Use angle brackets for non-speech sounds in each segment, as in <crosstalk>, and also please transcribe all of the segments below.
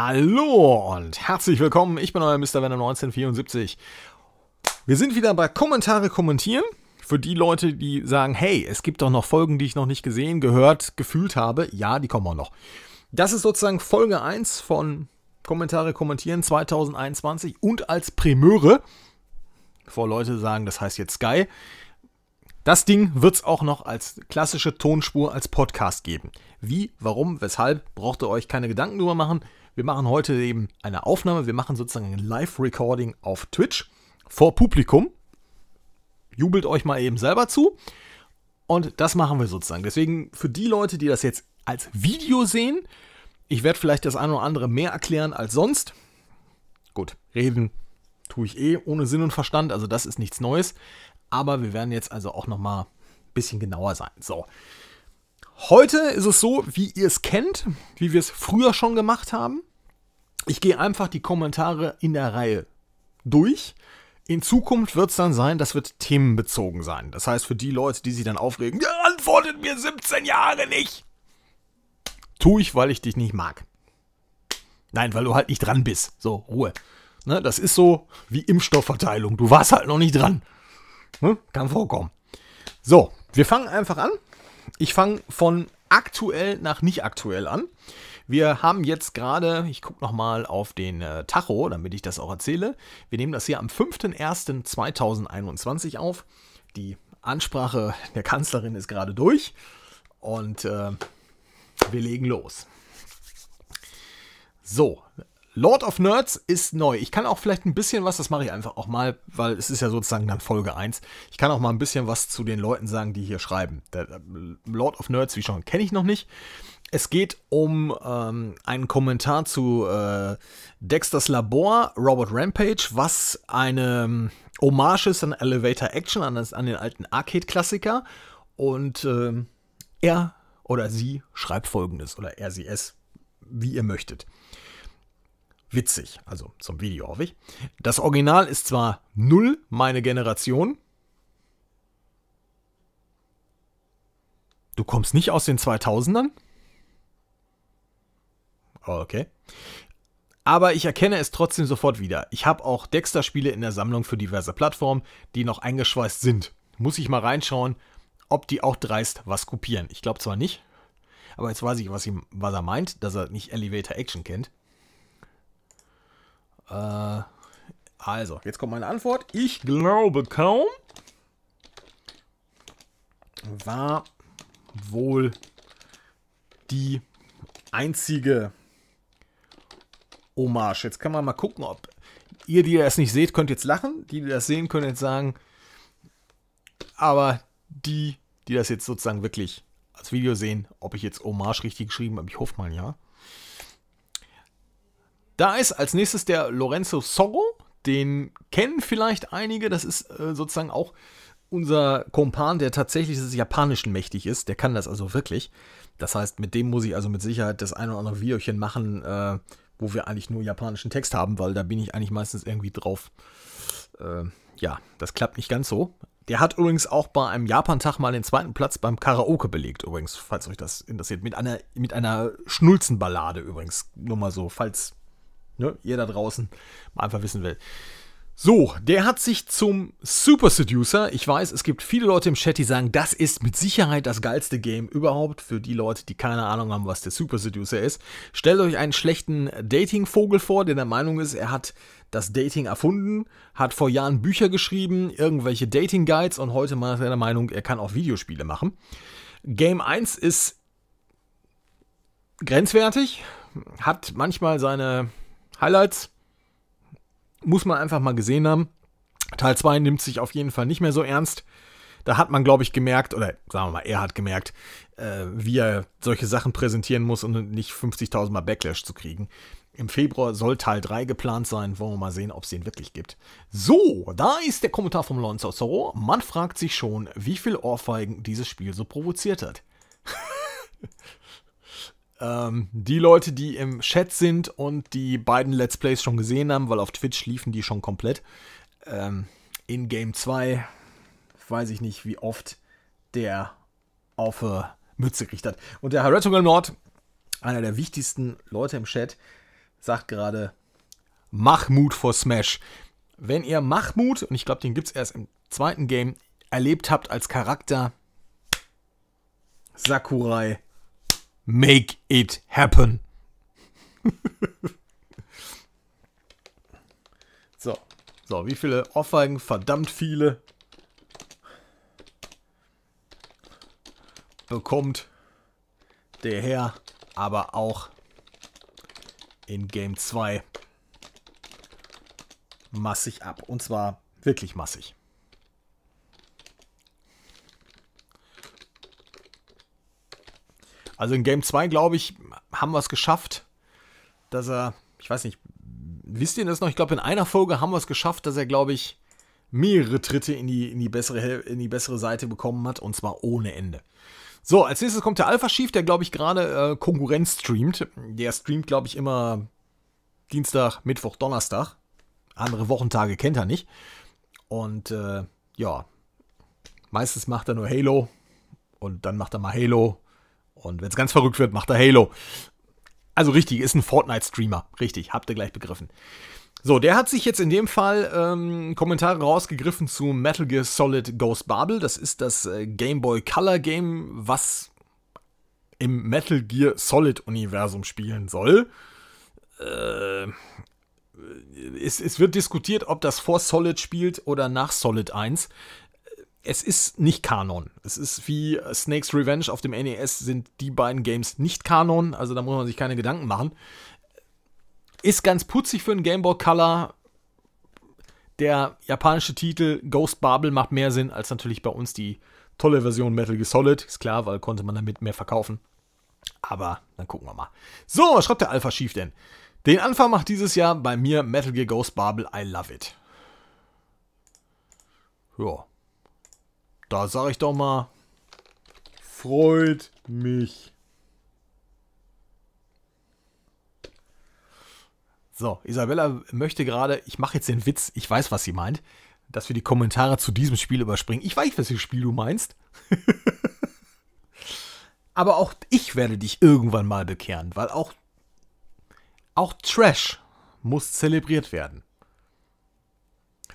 Hallo und herzlich willkommen. Ich bin euer Mr. Venom 1974. Wir sind wieder bei Kommentare kommentieren. Für die Leute, die sagen, hey, es gibt doch noch Folgen, die ich noch nicht gesehen, gehört, gefühlt habe. Ja, die kommen auch noch. Das ist sozusagen Folge 1 von Kommentare kommentieren 2021 und als Primeure, bevor Leute sagen, das heißt jetzt Sky, das Ding wird es auch noch als klassische Tonspur als Podcast geben. Wie, warum, weshalb, braucht ihr euch keine Gedanken drüber machen. Wir machen heute eben eine Aufnahme. Wir machen sozusagen ein Live-Recording auf Twitch vor Publikum. Jubelt euch mal eben selber zu. Und das machen wir sozusagen. Deswegen für die Leute, die das jetzt als Video sehen, ich werde vielleicht das eine oder andere mehr erklären als sonst. Gut, reden tue ich eh ohne Sinn und Verstand, also das ist nichts Neues. Aber wir werden jetzt also auch noch mal ein bisschen genauer sein. So. Heute ist es so, wie ihr es kennt, wie wir es früher schon gemacht haben. Ich gehe einfach die Kommentare in der Reihe durch. In Zukunft wird es dann sein, das wird themenbezogen sein. Das heißt, für die Leute, die sich dann aufregen, ja, antwortet mir 17 Jahre nicht. Tue ich, weil ich dich nicht mag. Nein, weil du halt nicht dran bist. So, Ruhe. Ne, das ist so wie Impfstoffverteilung. Du warst halt noch nicht dran. Ne? Kann vorkommen. So, wir fangen einfach an. Ich fange von aktuell nach nicht aktuell an. Wir haben jetzt gerade, ich gucke nochmal auf den äh, Tacho, damit ich das auch erzähle. Wir nehmen das hier am 5.1.2021 auf. Die Ansprache der Kanzlerin ist gerade durch und äh, wir legen los. So, Lord of Nerds ist neu. Ich kann auch vielleicht ein bisschen was, das mache ich einfach auch mal, weil es ist ja sozusagen dann Folge 1. Ich kann auch mal ein bisschen was zu den Leuten sagen, die hier schreiben. Der äh, Lord of Nerds, wie schon, kenne ich noch nicht. Es geht um ähm, einen Kommentar zu äh, Dexters Labor, Robert Rampage, was eine ähm, Hommage ist an Elevator Action, an, das, an den alten Arcade-Klassiker. Und äh, er oder sie schreibt folgendes, oder er, sie, es, wie ihr möchtet witzig. Also zum Video hoffe ich. Das Original ist zwar null meine Generation. Du kommst nicht aus den 2000ern? Okay. Aber ich erkenne es trotzdem sofort wieder. Ich habe auch Dexter-Spiele in der Sammlung für diverse Plattformen, die noch eingeschweißt sind. Muss ich mal reinschauen, ob die auch dreist was kopieren. Ich glaube zwar nicht, aber jetzt weiß ich, was, ihm, was er meint, dass er nicht Elevator Action kennt. Äh, also, jetzt kommt meine Antwort. Ich glaube kaum. War wohl die einzige Hommage. Jetzt kann man mal gucken, ob ihr, die das nicht seht, könnt jetzt lachen. Die, die das sehen, können jetzt sagen. Aber die, die das jetzt sozusagen wirklich als Video sehen, ob ich jetzt Hommage richtig geschrieben habe, ich hoffe mal ja. Da ist als nächstes der Lorenzo Sorro. Den kennen vielleicht einige. Das ist äh, sozusagen auch unser Kompan, der tatsächlich des Japanischen mächtig ist. Der kann das also wirklich. Das heißt, mit dem muss ich also mit Sicherheit das ein oder andere Videochen machen, äh, wo wir eigentlich nur japanischen Text haben, weil da bin ich eigentlich meistens irgendwie drauf. Äh, ja, das klappt nicht ganz so. Der hat übrigens auch bei einem Japan-Tag mal den zweiten Platz beim Karaoke belegt, übrigens, falls euch das interessiert. Mit einer, mit einer Schnulzenballade übrigens. Nur mal so, falls ne, ihr da draußen mal einfach wissen will. So, der hat sich zum Super Seducer. Ich weiß, es gibt viele Leute im Chat, die sagen, das ist mit Sicherheit das geilste Game überhaupt. Für die Leute, die keine Ahnung haben, was der Super Seducer ist. Stellt euch einen schlechten Dating-Vogel vor, der der Meinung ist, er hat das Dating erfunden, hat vor Jahren Bücher geschrieben, irgendwelche Dating-Guides und heute mal er der Meinung, er kann auch Videospiele machen. Game 1 ist grenzwertig, hat manchmal seine Highlights muss man einfach mal gesehen haben. Teil 2 nimmt sich auf jeden Fall nicht mehr so ernst. Da hat man, glaube ich, gemerkt, oder sagen wir mal, er hat gemerkt, äh, wie er solche Sachen präsentieren muss und nicht 50.000 Mal Backlash zu kriegen. Im Februar soll Teil 3 geplant sein. Wollen wir mal sehen, ob es den wirklich gibt. So, da ist der Kommentar vom Lonzo Zorro. Man fragt sich schon, wie viel Ohrfeigen dieses Spiel so provoziert hat. <laughs> Ähm, die Leute, die im Chat sind und die beiden Let's Plays schon gesehen haben, weil auf Twitch liefen die schon komplett. Ähm, in Game 2 weiß ich nicht, wie oft der auf äh, Mütze gekriegt hat. Und der Retro Nord, einer der wichtigsten Leute im Chat, sagt gerade Mahmoud vor Smash. Wenn ihr Mahmoud, und ich glaube, den gibt es erst im zweiten Game, erlebt habt als Charakter, Sakurai, make it happen. <laughs> so, so, wie viele Ohrfeigen? Verdammt viele. Bekommt der Herr aber auch in Game 2 massig ab. Und zwar wirklich massig. Also in Game 2, glaube ich, haben wir es geschafft, dass er, ich weiß nicht, wisst ihr das noch? Ich glaube, in einer Folge haben wir es geschafft, dass er, glaube ich, mehrere Tritte in die, in, die bessere, in die bessere Seite bekommen hat und zwar ohne Ende. So, als nächstes kommt der Alpha Chief, der, glaube ich, gerade äh, Konkurrenz streamt. Der streamt, glaube ich, immer Dienstag, Mittwoch, Donnerstag. Andere Wochentage kennt er nicht. Und äh, ja, meistens macht er nur Halo und dann macht er mal Halo und wenn es ganz verrückt wird, macht er Halo. Also richtig, ist ein Fortnite-Streamer. Richtig, habt ihr gleich begriffen. So, der hat sich jetzt in dem Fall ähm, Kommentare rausgegriffen zu Metal Gear Solid Ghost Babel. Das ist das äh, Game Boy Color Game, was im Metal Gear Solid Universum spielen soll. Äh, es, es, wird diskutiert, ob das vor Solid spielt oder nach Solid 1 es ist nicht Kanon. Es ist wie Snake's Revenge auf dem NES sind die beiden Games nicht Kanon, also da muss man sich keine Gedanken machen. Ist ganz putzig für einen Game Boy Color. Der japanische Titel Ghost Babel macht mehr Sinn als natürlich bei uns die tolle Version Metal Gear Solid. Ist klar, weil konnte man damit mehr verkaufen. Aber dann gucken wir mal. So, was schreibt der Alpha Chief denn? Den Anfang macht dieses Jahr bei mir Metal Gear Ghost Babel. I love it. Ja, da sage ich doch mal, freut mich. So, Isabella möchte gerade, ich mache jetzt den Witz, ich weiß, was sie meint, dass wir die Kommentare zu diesem Spiel überspringen. Ich weiß, welches Spiel du meinst. <laughs> Aber auch ich werde dich irgendwann mal bekehren, weil auch, auch Trash muss zelebriert werden.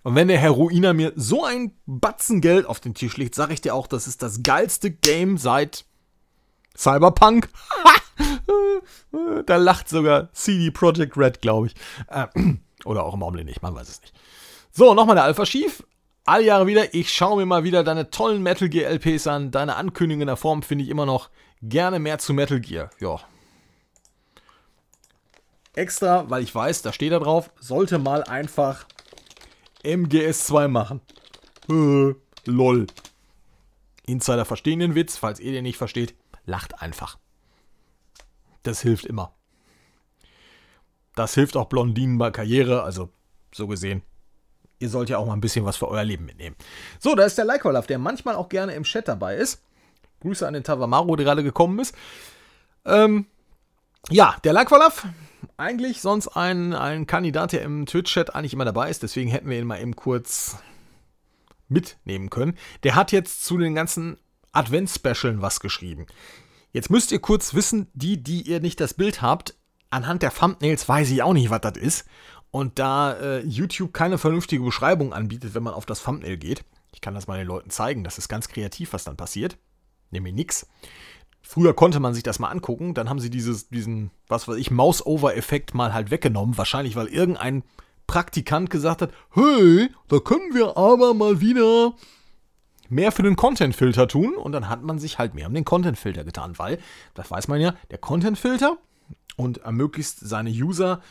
Und wenn der Herr Ruiner mir so ein Batzen Geld auf den Tisch legt, sage ich dir auch, das ist das geilste Game seit Cyberpunk. <laughs> da lacht sogar CD Projekt Red, glaube ich. Äh, <clears throat> oder auch im Augenblick nicht, man weiß es nicht. So, nochmal der Alpha Schief. Alle Jahre wieder, ich schaue mir mal wieder deine tollen Metal Gear LPs an. Deine Ankündigung in der Form finde ich immer noch gerne mehr zu Metal Gear. Ja. Extra, weil ich weiß, da steht da drauf, sollte mal einfach MGS2 machen. Äh, lol. Insider verstehen den Witz, falls ihr den nicht versteht, lacht einfach. Das hilft immer. Das hilft auch Blondinen bei Karriere, also so gesehen. Ihr sollt ja auch mal ein bisschen was für euer Leben mitnehmen. So, da ist der Leikolaf, der manchmal auch gerne im Chat dabei ist. Grüße an den Tavamaro, der gerade gekommen ist. Ähm, ja, der Leikolaf, eigentlich sonst ein, ein Kandidat, der im Twitch-Chat eigentlich immer dabei ist. Deswegen hätten wir ihn mal eben kurz mitnehmen können. Der hat jetzt zu den ganzen Advents-Specialen was geschrieben. Jetzt müsst ihr kurz wissen, die, die ihr nicht das Bild habt, anhand der Thumbnails weiß ich auch nicht, was das ist. Und da äh, YouTube keine vernünftige Beschreibung anbietet, wenn man auf das Thumbnail geht, ich kann das mal den Leuten zeigen, das ist ganz kreativ, was dann passiert. Nämlich nix. Früher konnte man sich das mal angucken, dann haben sie dieses, diesen, was weiß ich, Mouse-Over-Effekt mal halt weggenommen. Wahrscheinlich, weil irgendein Praktikant gesagt hat, hey, da können wir aber mal wieder mehr für den Content-Filter tun. Und dann hat man sich halt mehr um den Content-Filter getan, weil, das weiß man ja, der Content-Filter und ermöglicht seine User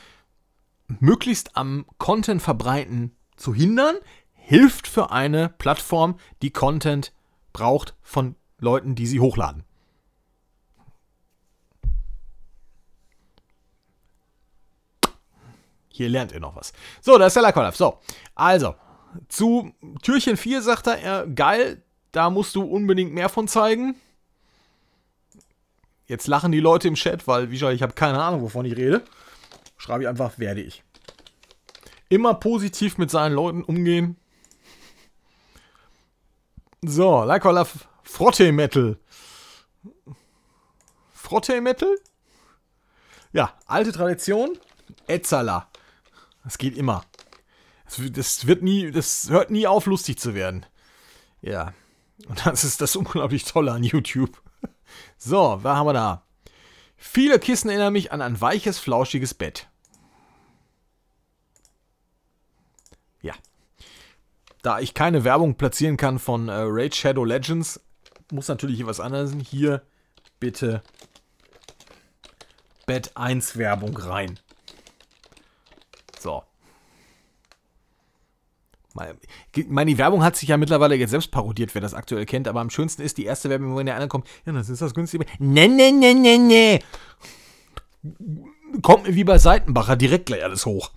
möglichst am Content verbreiten zu hindern, hilft für eine Plattform, die Content braucht von Leuten, die sie hochladen. Hier lernt ihr noch was. So, da ist der Lakolaf. So, also, zu Türchen 4 sagt er, er, geil, da musst du unbedingt mehr von zeigen. Jetzt lachen die Leute im Chat, weil, wie gesagt, ich habe keine Ahnung, wovon ich rede. Schreibe ich einfach, werde ich. Immer positiv mit seinen Leuten umgehen. So, Lakolaf, Frotte Metal. Frotte Metal? Ja, alte Tradition Etzala. Das geht immer. Das wird nie, das hört nie auf, lustig zu werden. Ja. Und das ist das <laughs> unglaublich Tolle an YouTube. <laughs> So, was haben wir da? Viele Kissen erinnern mich an ein weiches, flauschiges Bett. Ja. Da ich keine Werbung platzieren kann von äh, Raid Shadow Legends, muss natürlich hier was anderes. sein. Hier bitte Bett 1 Werbung rein. So. Meine Werbung hat sich ja mittlerweile jetzt selbst parodiert, wer das aktuell kennt, aber am schönsten ist die erste Werbung, wenn der eine kommt, ja, das ist das günstige. Ne, ne, ne, ne, ne. Kommt mir wie bei Seitenbacher direkt gleich alles hoch.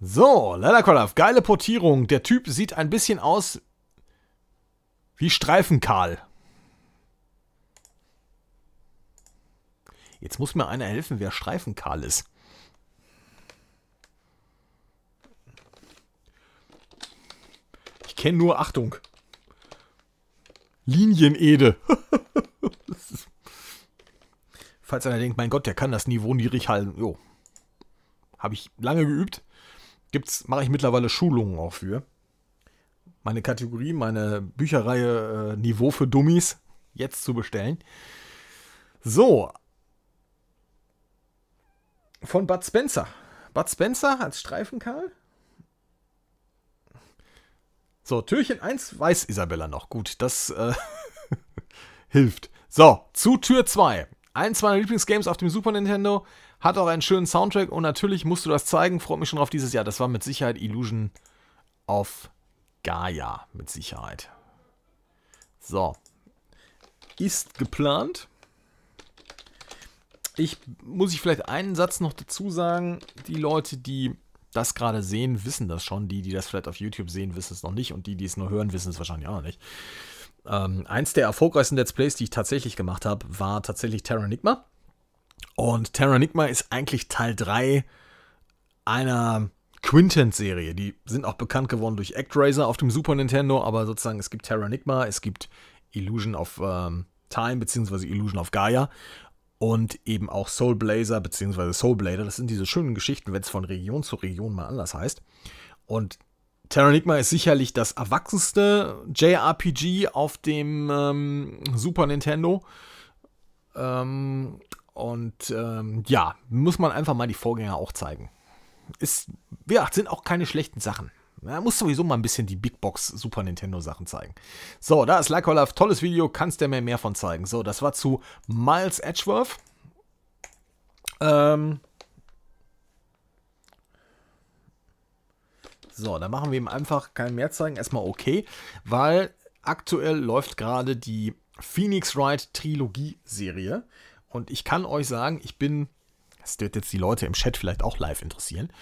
So, Leathercraft, geile Portierung. Der Typ sieht ein bisschen aus wie Streifenkarl. Jetzt muss mir einer helfen, wer Streifenkarl ist. Kenne nur, Achtung, Linienede. <laughs> Falls einer denkt, mein Gott, der kann das Niveau niedrig halten. Jo. Habe ich lange geübt. Gibt's, mache ich mittlerweile Schulungen auch für. Meine Kategorie, meine Bücherreihe äh, Niveau für Dummies jetzt zu bestellen. So, von Bud Spencer. Bud Spencer als Streifenkarl. So, Türchen 1 weiß Isabella noch. Gut, das äh, <laughs> hilft. So, zu Tür 2. Eins meiner Lieblingsgames auf dem Super Nintendo. Hat auch einen schönen Soundtrack und natürlich musst du das zeigen. Freut mich schon auf dieses Jahr. Das war mit Sicherheit Illusion of Gaia. Mit Sicherheit. So. Ist geplant. Ich muss ich vielleicht einen Satz noch dazu sagen. Die Leute, die das gerade sehen, wissen das schon. Die, die das vielleicht auf YouTube sehen, wissen es noch nicht. Und die, die es nur hören, wissen es wahrscheinlich auch noch nicht. Ähm, eins der erfolgreichsten Let's Plays, die ich tatsächlich gemacht habe, war tatsächlich Terranigma. Und Terranigma ist eigentlich Teil 3 einer Quintet-Serie. Die sind auch bekannt geworden durch ActRaiser auf dem Super Nintendo, aber sozusagen es gibt Terranigma, es gibt Illusion of ähm, Time bzw. Illusion of Gaia und eben auch Soul Blazer bzw. Soul Blader. Das sind diese schönen Geschichten, wenn es von Region zu Region mal anders heißt. Und Terranigma ist sicherlich das erwachsenste JRPG auf dem ähm, Super Nintendo. Ähm, und ähm, ja, muss man einfach mal die Vorgänger auch zeigen. Ist, ja, sind auch keine schlechten Sachen. Man muss sowieso mal ein bisschen die Big Box Super Nintendo Sachen zeigen. So, da ist Like Love. Tolles Video. Kannst du mir mehr von zeigen. So, das war zu Miles Edgeworth. Ähm. So, dann machen wir ihm einfach kein mehr zeigen. Erstmal okay, weil aktuell läuft gerade die Phoenix Wright Trilogie Serie. Und ich kann euch sagen, ich bin, das wird jetzt die Leute im Chat vielleicht auch live interessieren,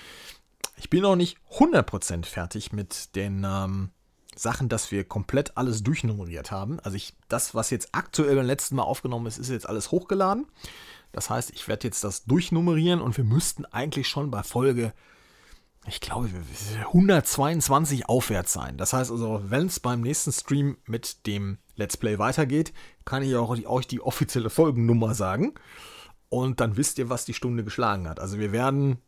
ich bin noch nicht 100% fertig mit den ähm, Sachen, dass wir komplett alles durchnummeriert haben. Also ich, das, was jetzt aktuell beim letzten Mal aufgenommen ist, ist jetzt alles hochgeladen. Das heißt, ich werde jetzt das durchnummerieren und wir müssten eigentlich schon bei Folge, ich glaube, 122 aufwärts sein. Das heißt also, wenn es beim nächsten Stream mit dem Let's Play weitergeht, kann ich auch, euch die offizielle Folgennummer sagen. Und dann wisst ihr, was die Stunde geschlagen hat. Also wir werden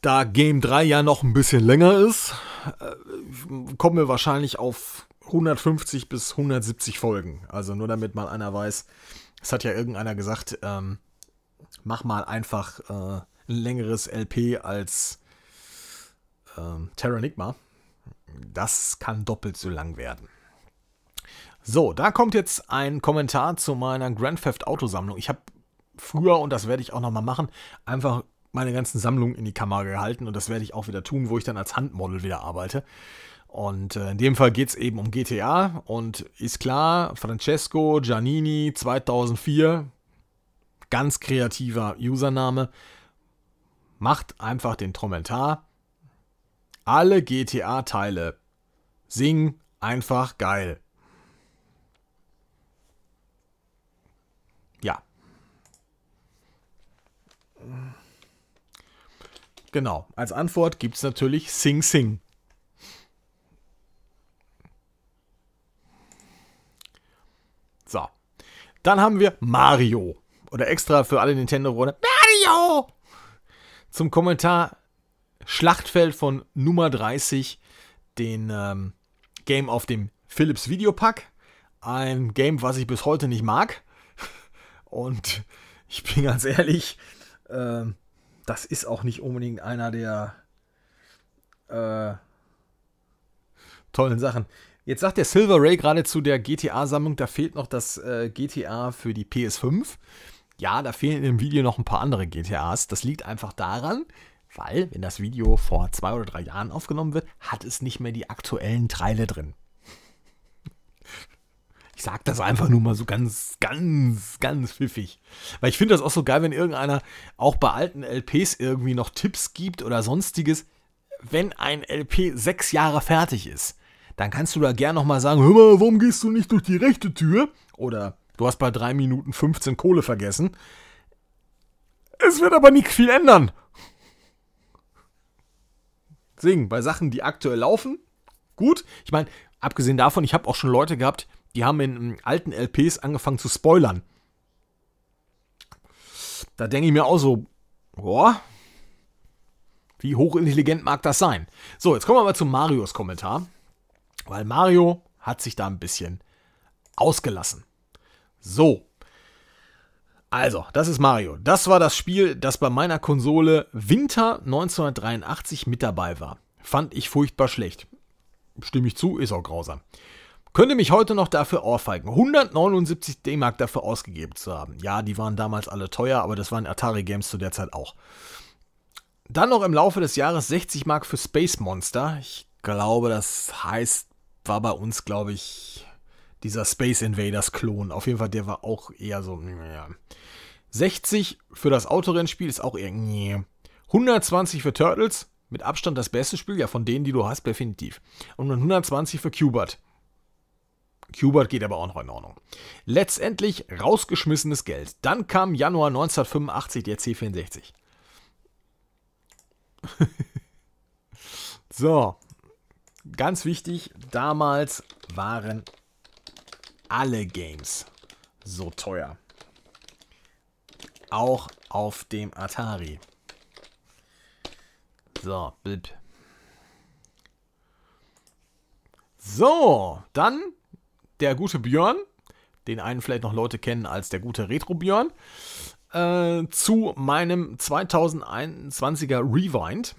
da Game 3 ja noch ein bisschen länger ist, äh, kommen wir wahrscheinlich auf 150 bis 170 Folgen. Also nur damit mal einer weiß, es hat ja irgendeiner gesagt, ähm, mach mal einfach äh, ein längeres LP als ähm, Terranigma. Das kann doppelt so lang werden. So, da kommt jetzt ein Kommentar zu meiner Grand Theft Auto Sammlung. Ich habe früher, und das werde ich auch nochmal machen, einfach meine ganzen Sammlungen in die Kamera gehalten und das werde ich auch wieder tun, wo ich dann als Handmodel wieder arbeite. Und äh, in dem Fall geht es eben um GTA und ist klar, Francesco Giannini 2004, ganz kreativer Username, macht einfach den Trommeltar. Alle GTA-Teile singen einfach geil. Ja. Genau. Als Antwort gibt es natürlich Sing Sing. So. Dann haben wir Mario. Oder extra für alle Nintendo-Runde. Mario! zum Kommentar Schlachtfeld von Nummer 30, den ähm, Game auf dem Philips Videopack. Ein Game, was ich bis heute nicht mag. Und ich bin ganz ehrlich, äh, das ist auch nicht unbedingt einer der äh, tollen Sachen. Jetzt sagt der Silver Ray gerade zu der GTA-Sammlung, da fehlt noch das äh, GTA für die PS5. Ja, da fehlen in dem Video noch ein paar andere GTAs. Das liegt einfach daran, weil, wenn das Video vor zwei oder drei Jahren aufgenommen wird, hat es nicht mehr die aktuellen Teile drin. Sag das einfach nur mal so ganz, ganz, ganz pfiffig. Weil ich finde das auch so geil, wenn irgendeiner auch bei alten LPs irgendwie noch Tipps gibt oder sonstiges. Wenn ein LP sechs Jahre fertig ist, dann kannst du da gern nochmal sagen, hör mal, warum gehst du nicht durch die rechte Tür? Oder du hast bei 3 Minuten 15 Kohle vergessen. Es wird aber nicht viel ändern. Deswegen, bei Sachen, die aktuell laufen, gut. Ich meine, abgesehen davon, ich habe auch schon Leute gehabt, die haben in alten LPs angefangen zu spoilern. Da denke ich mir auch so, boah, wie hochintelligent mag das sein? So, jetzt kommen wir mal zu Marios Kommentar. Weil Mario hat sich da ein bisschen ausgelassen. So. Also, das ist Mario. Das war das Spiel, das bei meiner Konsole Winter 1983 mit dabei war. Fand ich furchtbar schlecht. Stimme ich zu, ist auch grausam. Könnte mich heute noch dafür ohrfeigen, 179 D-Mark dafür ausgegeben zu haben. Ja, die waren damals alle teuer, aber das waren Atari-Games zu der Zeit auch. Dann noch im Laufe des Jahres 60 Mark für Space Monster. Ich glaube, das heißt, war bei uns, glaube ich, dieser Space Invaders Klon. Auf jeden Fall, der war auch eher so, ja. 60 für das Autorennspiel ist auch eher, 120 für Turtles, mit Abstand das beste Spiel, ja, von denen, die du hast, definitiv. Und 120 für Qbert. Hubert geht aber auch noch in Ordnung. Letztendlich rausgeschmissenes Geld. Dann kam Januar 1985 der C64. <laughs> so, ganz wichtig, damals waren alle Games so teuer. Auch auf dem Atari. So, blip. So, dann der gute Björn, den einen vielleicht noch Leute kennen als der gute Retro Björn, äh, zu meinem 2021er Rewind.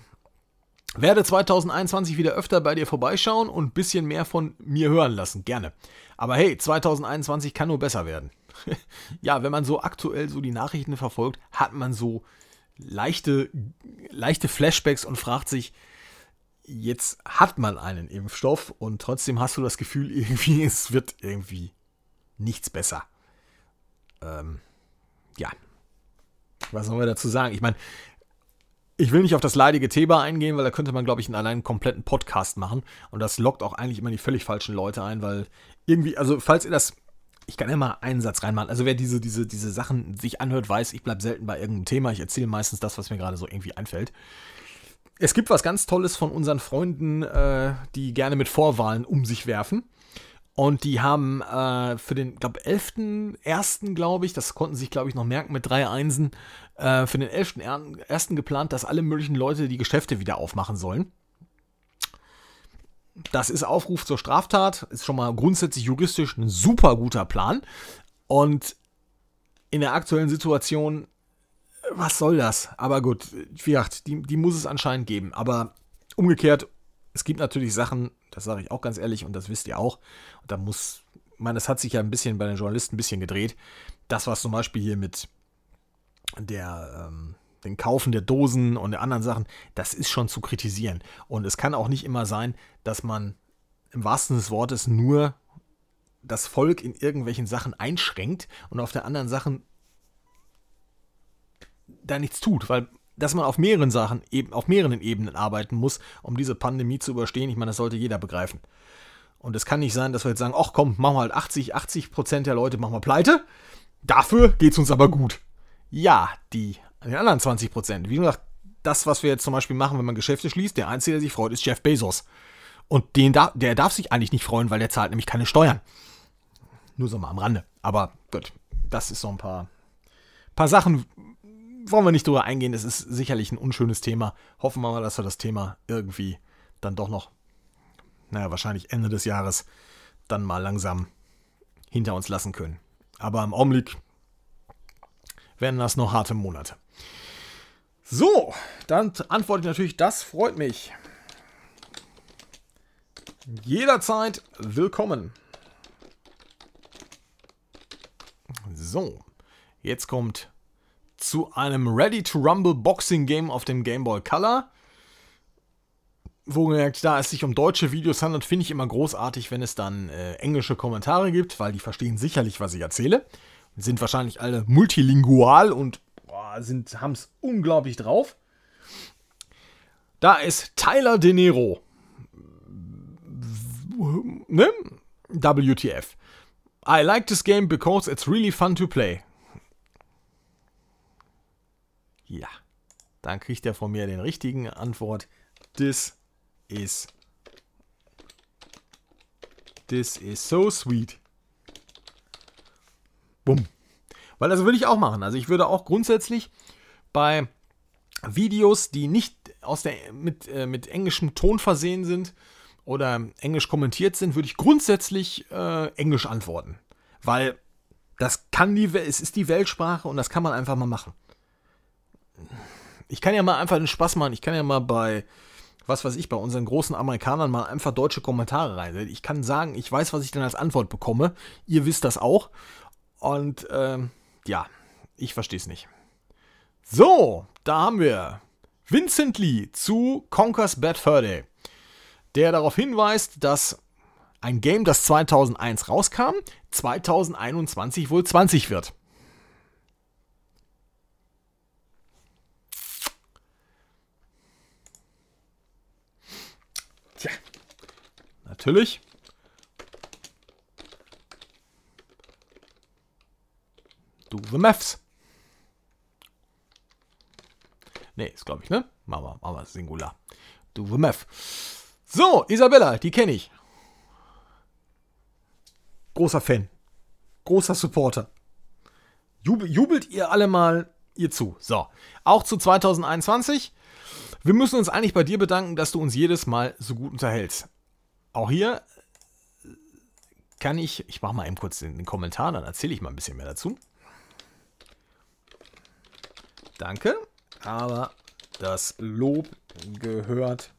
Werde 2021 wieder öfter bei dir vorbeischauen und ein bisschen mehr von mir hören lassen, gerne. Aber hey, 2021 kann nur besser werden. <laughs> ja, wenn man so aktuell so die Nachrichten verfolgt, hat man so leichte, leichte Flashbacks und fragt sich, jetzt hat man einen Impfstoff und trotzdem hast du das Gefühl, <laughs> irgendwie, es wird irgendwie nichts besser. Ähm, ja. Was sollen wir dazu sagen? Ich meine, ich will nicht auf das leidige Thema eingehen, weil da könnte man, glaube ich, einen allein kompletten Podcast machen. Und das lockt auch eigentlich immer die völlig falschen Leute ein, weil irgendwie, also falls ihr das, ich kann ja mal einen Satz reinmachen. Also wer diese, diese, diese Sachen sich anhört, weiß, ich bleibe selten bei irgendeinem Thema. Ich erzähle meistens das, was mir gerade so irgendwie einfällt es gibt was ganz Tolles von unseren Freunden, äh, die gerne mit Vorwahlen um sich werfen. Und die haben äh, für den, glaube 11.01., glaube ich, das konnten sich, glaube ich, noch merken mit drei Einsen, äh, für den 11.01. geplant, dass alle möglichen Leute die Geschäfte wieder aufmachen sollen. Das ist Aufruf zur Straftat, ist schon mal grundsätzlich juristisch ein super guter Plan. Und in der aktuellen Situation was soll das? Aber gut, wie gesagt, die, die muss es anscheinend geben. Aber umgekehrt, es gibt natürlich Sachen, das sage ich auch ganz ehrlich und das wisst ihr auch. Und da muss, ich meine, das hat sich ja ein bisschen bei den Journalisten ein bisschen gedreht. Das, was zum Beispiel hier mit der, ähm, den Kaufen der Dosen und der anderen Sachen, das ist schon zu kritisieren. Und es kann auch nicht immer sein, dass man im wahrsten des Wortes nur das Volk in irgendwelchen Sachen einschränkt und auf der anderen Sachen da nichts tut, weil dass man auf mehreren Sachen, eben auf mehreren Ebenen arbeiten muss, um diese Pandemie zu überstehen. Ich meine, das sollte jeder begreifen. Und es kann nicht sein, dass wir jetzt sagen, ach komm, machen wir halt 80, 80 Prozent der Leute machen wir pleite. Dafür geht es uns aber gut. Ja, die, die anderen 20 Prozent. Wie gesagt, das, was wir jetzt zum Beispiel machen, wenn man Geschäfte schließt, der Einzige, der sich freut, ist Jeff Bezos. Und den da, der darf sich eigentlich nicht freuen, weil der zahlt nämlich keine Steuern. Nur so mal am Rande. Aber gut, das ist so ein paar, paar Sachen, wollen wir nicht drüber eingehen. Es ist sicherlich ein unschönes Thema. Hoffen wir mal, dass wir das Thema irgendwie dann doch noch, naja, wahrscheinlich Ende des Jahres dann mal langsam hinter uns lassen können. Aber im Augenblick werden das noch harte Monate. So, dann antworte ich natürlich, das freut mich. Jederzeit willkommen. So, jetzt kommt zu einem Ready to Rumble Boxing Game auf dem Game Boy Color. Wohlgemerkt, da es sich um deutsche Videos handelt, finde ich immer großartig, wenn es dann äh, englische Kommentare gibt, weil die verstehen sicherlich, was ich erzähle. Sind wahrscheinlich alle multilingual und haben es unglaublich drauf. Da ist Tyler De Niro. Ne? WTF. I like this game because it's really fun to play. Ja. Dann kriegt er von mir den richtigen Antwort. This is. This is so sweet. Bumm. Weil das würde ich auch machen. Also ich würde auch grundsätzlich bei Videos, die nicht aus der, mit, äh, mit englischem Ton versehen sind oder englisch kommentiert sind, würde ich grundsätzlich äh, englisch antworten. Weil das kann die, es ist die Weltsprache und das kann man einfach mal machen. Ich kann ja mal einfach den Spaß machen. Ich kann ja mal bei, was weiß ich, bei unseren großen Amerikanern mal einfach deutsche Kommentare rein. Ich kann sagen, ich weiß, was ich dann als Antwort bekomme. Ihr wisst das auch. Und ähm, ja, ich verstehe es nicht. So, da haben wir Vincent Lee zu Conker's Bad Fur Day, der darauf hinweist, dass ein Game, das 2001 rauskam, 2021 wohl 20 wird. Natürlich Do the Maths. Nee, ist glaube ich, ne? Machen wir Singular. Do the Math. So, Isabella, die kenne ich. Großer Fan. Großer Supporter. Jubel, jubelt ihr alle mal ihr zu. So, auch zu 2021. Wir müssen uns eigentlich bei dir bedanken, dass du uns jedes Mal so gut unterhältst. Auch hier kann ich, ich mache mal eben kurz den, den Kommentar, dann erzähle ich mal ein bisschen mehr dazu. Danke. Aber das Lob gehört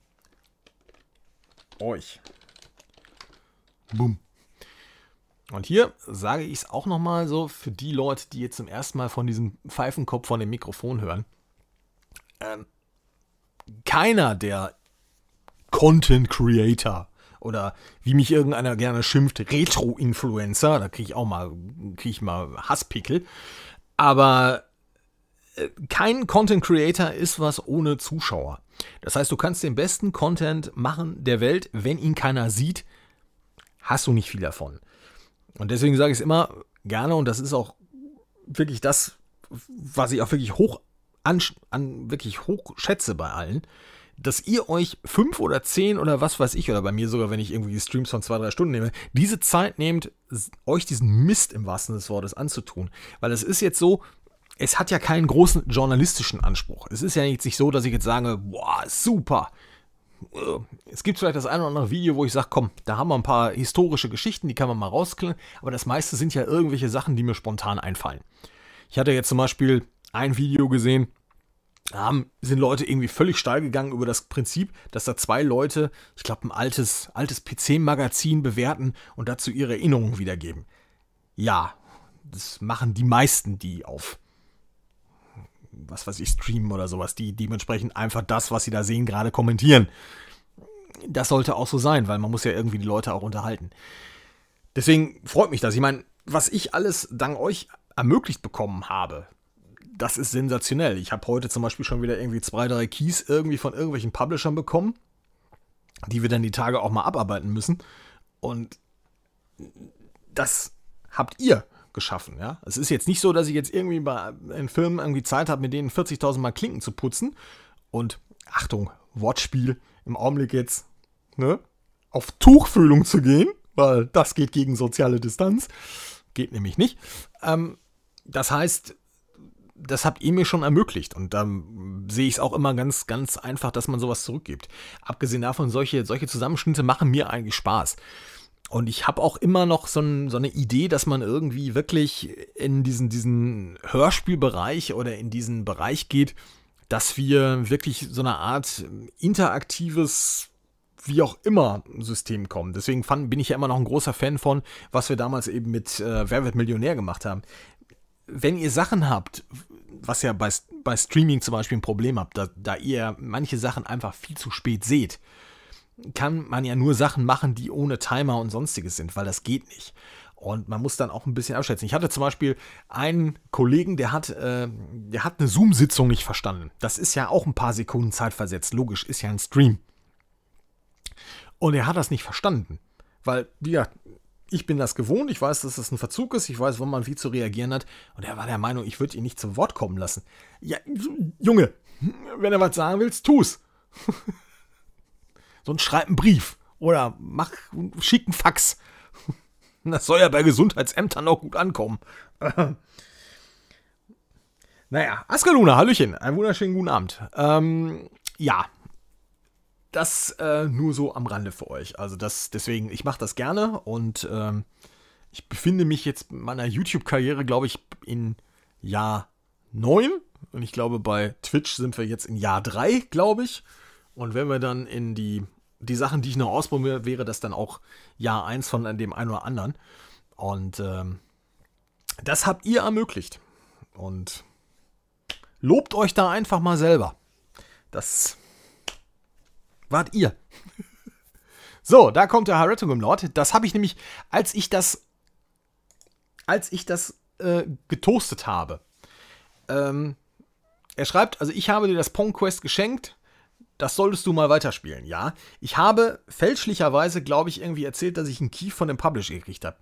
euch. Bumm. Und hier sage ich es auch nochmal so für die Leute, die jetzt zum ersten Mal von diesem Pfeifenkopf von dem Mikrofon hören. Ähm, keiner der Content Creator oder wie mich irgendeiner gerne schimpft, Retro-Influencer, da kriege ich auch mal, kriege ich mal Hasspickel. Aber kein Content Creator ist was ohne Zuschauer. Das heißt, du kannst den besten Content machen der Welt, wenn ihn keiner sieht, hast du nicht viel davon. Und deswegen sage ich es immer gerne und das ist auch wirklich das, was ich auch wirklich hoch an, an wirklich hoch schätze bei allen, dass ihr euch fünf oder zehn oder was weiß ich, oder bei mir sogar, wenn ich irgendwie Streams von zwei, drei Stunden nehme, diese Zeit nehmt, euch diesen Mist im wahrsten des Wortes anzutun. Weil es ist jetzt so, es hat ja keinen großen journalistischen Anspruch. Es ist ja nicht so, dass ich jetzt sage, boah, super. Äh, es gibt vielleicht das eine oder andere Video, wo ich sage, komm, da haben wir ein paar historische Geschichten, die kann man mal rausklären, aber das meiste sind ja irgendwelche Sachen, die mir spontan einfallen. Ich hatte jetzt zum Beispiel ein Video gesehen, da sind Leute irgendwie völlig steil gegangen über das Prinzip, dass da zwei Leute, ich glaube, ein altes, altes PC-Magazin bewerten und dazu ihre Erinnerungen wiedergeben. Ja, das machen die meisten, die auf was weiß ich, streamen oder sowas, die dementsprechend einfach das, was sie da sehen, gerade kommentieren. Das sollte auch so sein, weil man muss ja irgendwie die Leute auch unterhalten. Deswegen freut mich das. Ich meine, was ich alles dank euch ermöglicht bekommen habe, das ist sensationell. Ich habe heute zum Beispiel schon wieder irgendwie zwei, drei Keys irgendwie von irgendwelchen Publishern bekommen, die wir dann die Tage auch mal abarbeiten müssen. Und das habt ihr geschaffen. Ja? Es ist jetzt nicht so, dass ich jetzt irgendwie bei in Firmen irgendwie Zeit habe, mit denen 40.000 Mal Klinken zu putzen. Und Achtung, Wortspiel im Augenblick jetzt ne, auf Tuchfühlung zu gehen, weil das geht gegen soziale Distanz. Geht nämlich nicht. Ähm, das heißt, das habt ihr mir schon ermöglicht. Und da sehe ich es auch immer ganz, ganz einfach, dass man sowas zurückgibt. Abgesehen davon, solche, solche Zusammenschnitte machen mir eigentlich Spaß. Und ich habe auch immer noch so, ein, so, eine Idee, dass man irgendwie wirklich in diesen, diesen Hörspielbereich oder in diesen Bereich geht, dass wir wirklich so eine Art interaktives, wie auch immer, System kommen. Deswegen fand, bin ich ja immer noch ein großer Fan von, was wir damals eben mit äh, Wer wird Millionär gemacht haben. Wenn ihr Sachen habt, was ja bei, bei Streaming zum Beispiel ein Problem habt, da, da ihr manche Sachen einfach viel zu spät seht, kann man ja nur Sachen machen, die ohne Timer und sonstiges sind, weil das geht nicht. Und man muss dann auch ein bisschen abschätzen. Ich hatte zum Beispiel einen Kollegen, der hat, äh, der hat eine Zoom-Sitzung nicht verstanden. Das ist ja auch ein paar Sekunden Zeit versetzt. Logisch, ist ja ein Stream. Und er hat das nicht verstanden. Weil, wie gesagt, ich bin das gewohnt, ich weiß, dass das ein Verzug ist, ich weiß, wann man wie zu reagieren hat. Und er war der Meinung, ich würde ihn nicht zum Wort kommen lassen. Ja, Junge, wenn du was sagen willst, tu's. <laughs> Sonst schreib einen Brief oder mach, schick einen Fax. <laughs> Das soll ja bei Gesundheitsämtern auch gut ankommen. <laughs> naja, Askaluna, Hallöchen, einen wunderschönen guten Abend. Ähm, ja, das äh, nur so am Rande für euch. Also das, deswegen, ich mache das gerne und ähm, ich befinde mich jetzt in meiner YouTube-Karriere, glaube ich, in Jahr 9. Und ich glaube, bei Twitch sind wir jetzt in Jahr 3, glaube ich. Und wenn wir dann in die die Sachen, die ich noch ausprobiere, wäre das dann auch Jahr 1 von dem einen oder anderen. Und ähm, das habt ihr ermöglicht. Und lobt euch da einfach mal selber. Das wart ihr. <laughs> so, da kommt der Hereticum Lord. Das habe ich nämlich, als ich das, als ich das äh, getoastet habe. Ähm, er schreibt, also ich habe dir das Pong Quest geschenkt das solltest du mal weiterspielen, ja. Ich habe fälschlicherweise, glaube ich, irgendwie erzählt, dass ich einen Key von dem Publisher gekriegt habe.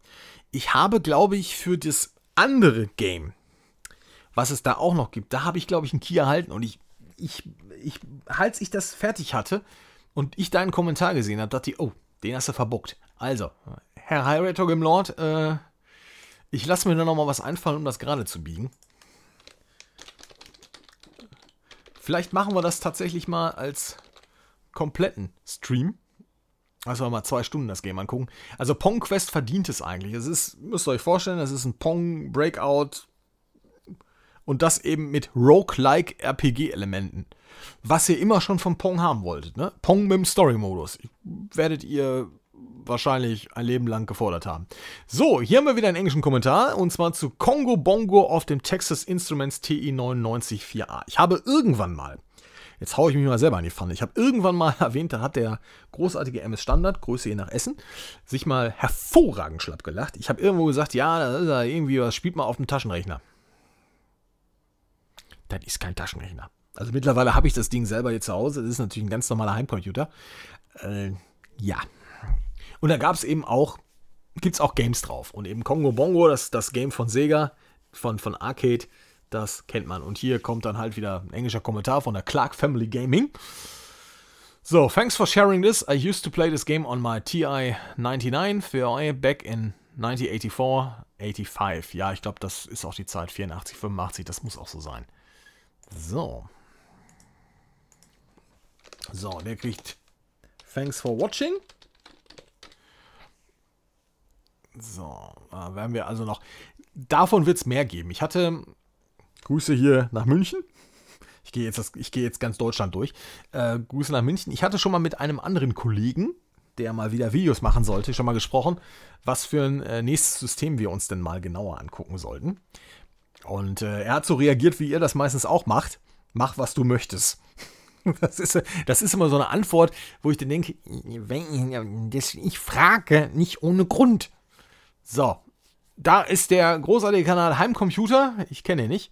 Ich habe, glaube ich, für das andere Game, was es da auch noch gibt, da habe ich, glaube ich, einen Key erhalten und ich, ich, ich, als ich das fertig hatte und ich deinen Kommentar gesehen habe, dachte ich, oh, den hast du verbockt. Also, Herr Hyrator Gimlord, äh, ich lasse mir da nochmal was einfallen, um das gerade zu biegen. Vielleicht machen wir das tatsächlich mal als kompletten Stream. Also mal zwei Stunden das Game angucken. Also Pong Quest verdient es eigentlich. Es ist, müsst ihr euch vorstellen, es ist ein Pong Breakout und das eben mit Roguelike RPG-Elementen. Was ihr immer schon von Pong haben wolltet, ne? Pong mit dem Story-Modus. Werdet ihr wahrscheinlich ein Leben lang gefordert haben. So, hier haben wir wieder einen englischen Kommentar und zwar zu Congo Bongo auf dem Texas Instruments TI 994a. Ich habe irgendwann mal, jetzt haue ich mich mal selber in die Pfanne, ich habe irgendwann mal <laughs> erwähnt, da hat der großartige MS Standard, Größe je nach Essen, sich mal hervorragend schlapp gelacht. Ich habe irgendwo gesagt, ja, da ist er irgendwie, was spielt man auf dem Taschenrechner. Das ist kein Taschenrechner. Also mittlerweile habe ich das Ding selber jetzt zu Hause. Das ist natürlich ein ganz normaler Heimcomputer. Äh, ja, und da gab es eben auch, gibt es auch Games drauf. Und eben Kongo Bongo, das, das Game von Sega, von, von Arcade, das kennt man. Und hier kommt dann halt wieder ein englischer Kommentar von der Clark Family Gaming. So, thanks for sharing this. I used to play this game on my TI 99 VI back in 1984, 85. Ja, ich glaube, das ist auch die Zeit 84, 85. Das muss auch so sein. So. So, der kriegt Thanks for watching. So, da werden wir also noch. Davon wird es mehr geben. Ich hatte Grüße hier nach München. Ich gehe jetzt, geh jetzt ganz Deutschland durch. Äh, Grüße nach München. Ich hatte schon mal mit einem anderen Kollegen, der mal wieder Videos machen sollte, schon mal gesprochen, was für ein äh, nächstes System wir uns denn mal genauer angucken sollten. Und äh, er hat so reagiert, wie ihr das meistens auch macht. Mach, was du möchtest. <laughs> Das ist, das ist immer so eine Antwort, wo ich dann denke, ich frage nicht ohne Grund. So, da ist der großartige Kanal Heimcomputer. Ich kenne ihn nicht.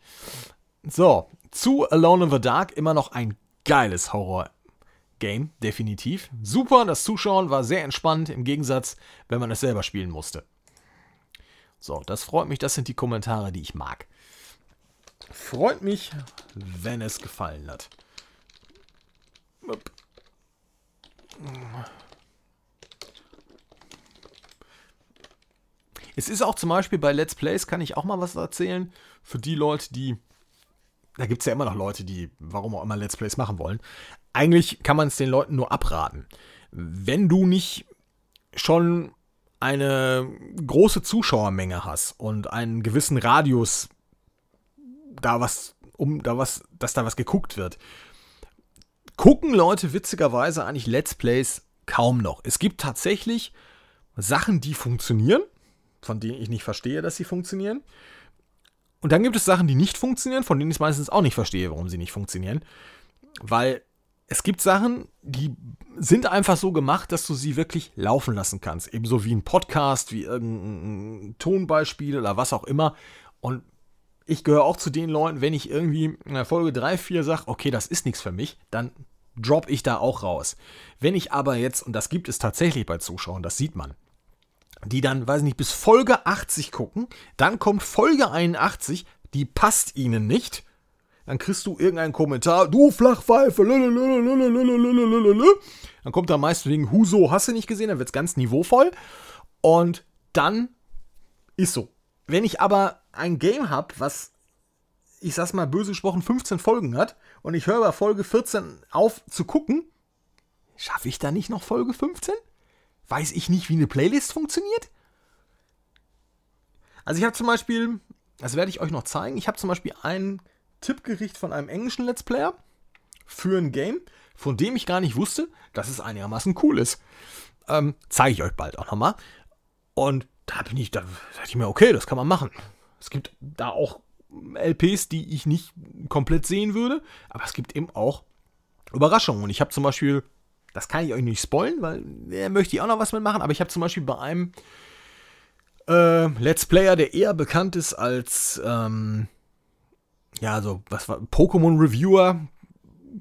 So, zu Alone in the Dark immer noch ein geiles Horror-Game, definitiv. Super, das Zuschauen war sehr entspannt, im Gegensatz, wenn man es selber spielen musste. So, das freut mich, das sind die Kommentare, die ich mag. Freut mich, wenn es gefallen hat. Es ist auch zum Beispiel bei Let's Plays, kann ich auch mal was erzählen, für die Leute, die da gibt es ja immer noch Leute, die, warum auch immer, Let's Plays machen wollen. Eigentlich kann man es den Leuten nur abraten. Wenn du nicht schon eine große Zuschauermenge hast und einen gewissen Radius da was, um da was, dass da was geguckt wird, gucken Leute witzigerweise eigentlich Let's Plays kaum noch. Es gibt tatsächlich Sachen, die funktionieren, von denen ich nicht verstehe, dass sie funktionieren. Und dann gibt es Sachen, die nicht funktionieren, von denen ich meistens auch nicht verstehe, warum sie nicht funktionieren. Weil es gibt Sachen, die sind einfach so gemacht, dass du sie wirklich laufen lassen kannst. Ebenso wie ein Podcast, wie irgendein Tonbeispiel oder was auch immer. Und ich gehöre auch zu den Leuten, wenn ich irgendwie in der Folge 3, 4 sage, okay, das ist nichts für mich, dann drop ich da auch raus. Wenn ich aber jetzt, und das gibt es tatsächlich bei Zuschauern, das sieht man, die dann, weiß nicht, bis Folge 80 gucken, dann kommt Folge 81, die passt ihnen nicht. Dann kriegst du irgendeinen Kommentar, du Flachpfeife, dann kommt da meist wegen Huso, hast du nicht gesehen, dann wird es ganz niveauvoll. Und dann ist so. Wenn ich aber ein Game habe, was, ich sag's mal böse gesprochen, 15 Folgen hat und ich höre bei Folge 14 auf zu gucken, schaffe ich da nicht noch Folge 15? weiß ich nicht, wie eine Playlist funktioniert. Also ich habe zum Beispiel, das werde ich euch noch zeigen, ich habe zum Beispiel ein Tippgericht von einem englischen Let's Player für ein Game, von dem ich gar nicht wusste, dass es einigermaßen cool ist. Ähm, zeige ich euch bald auch nochmal. Und da bin ich, da dachte ich mir, okay, das kann man machen. Es gibt da auch LPs, die ich nicht komplett sehen würde, aber es gibt eben auch Überraschungen. Und ich habe zum Beispiel das kann ich euch nicht spoilen, weil da möchte ich auch noch was mitmachen. Aber ich habe zum Beispiel bei einem äh, Let's Player, der eher bekannt ist als, ähm, ja, so, was war, Pokémon Reviewer.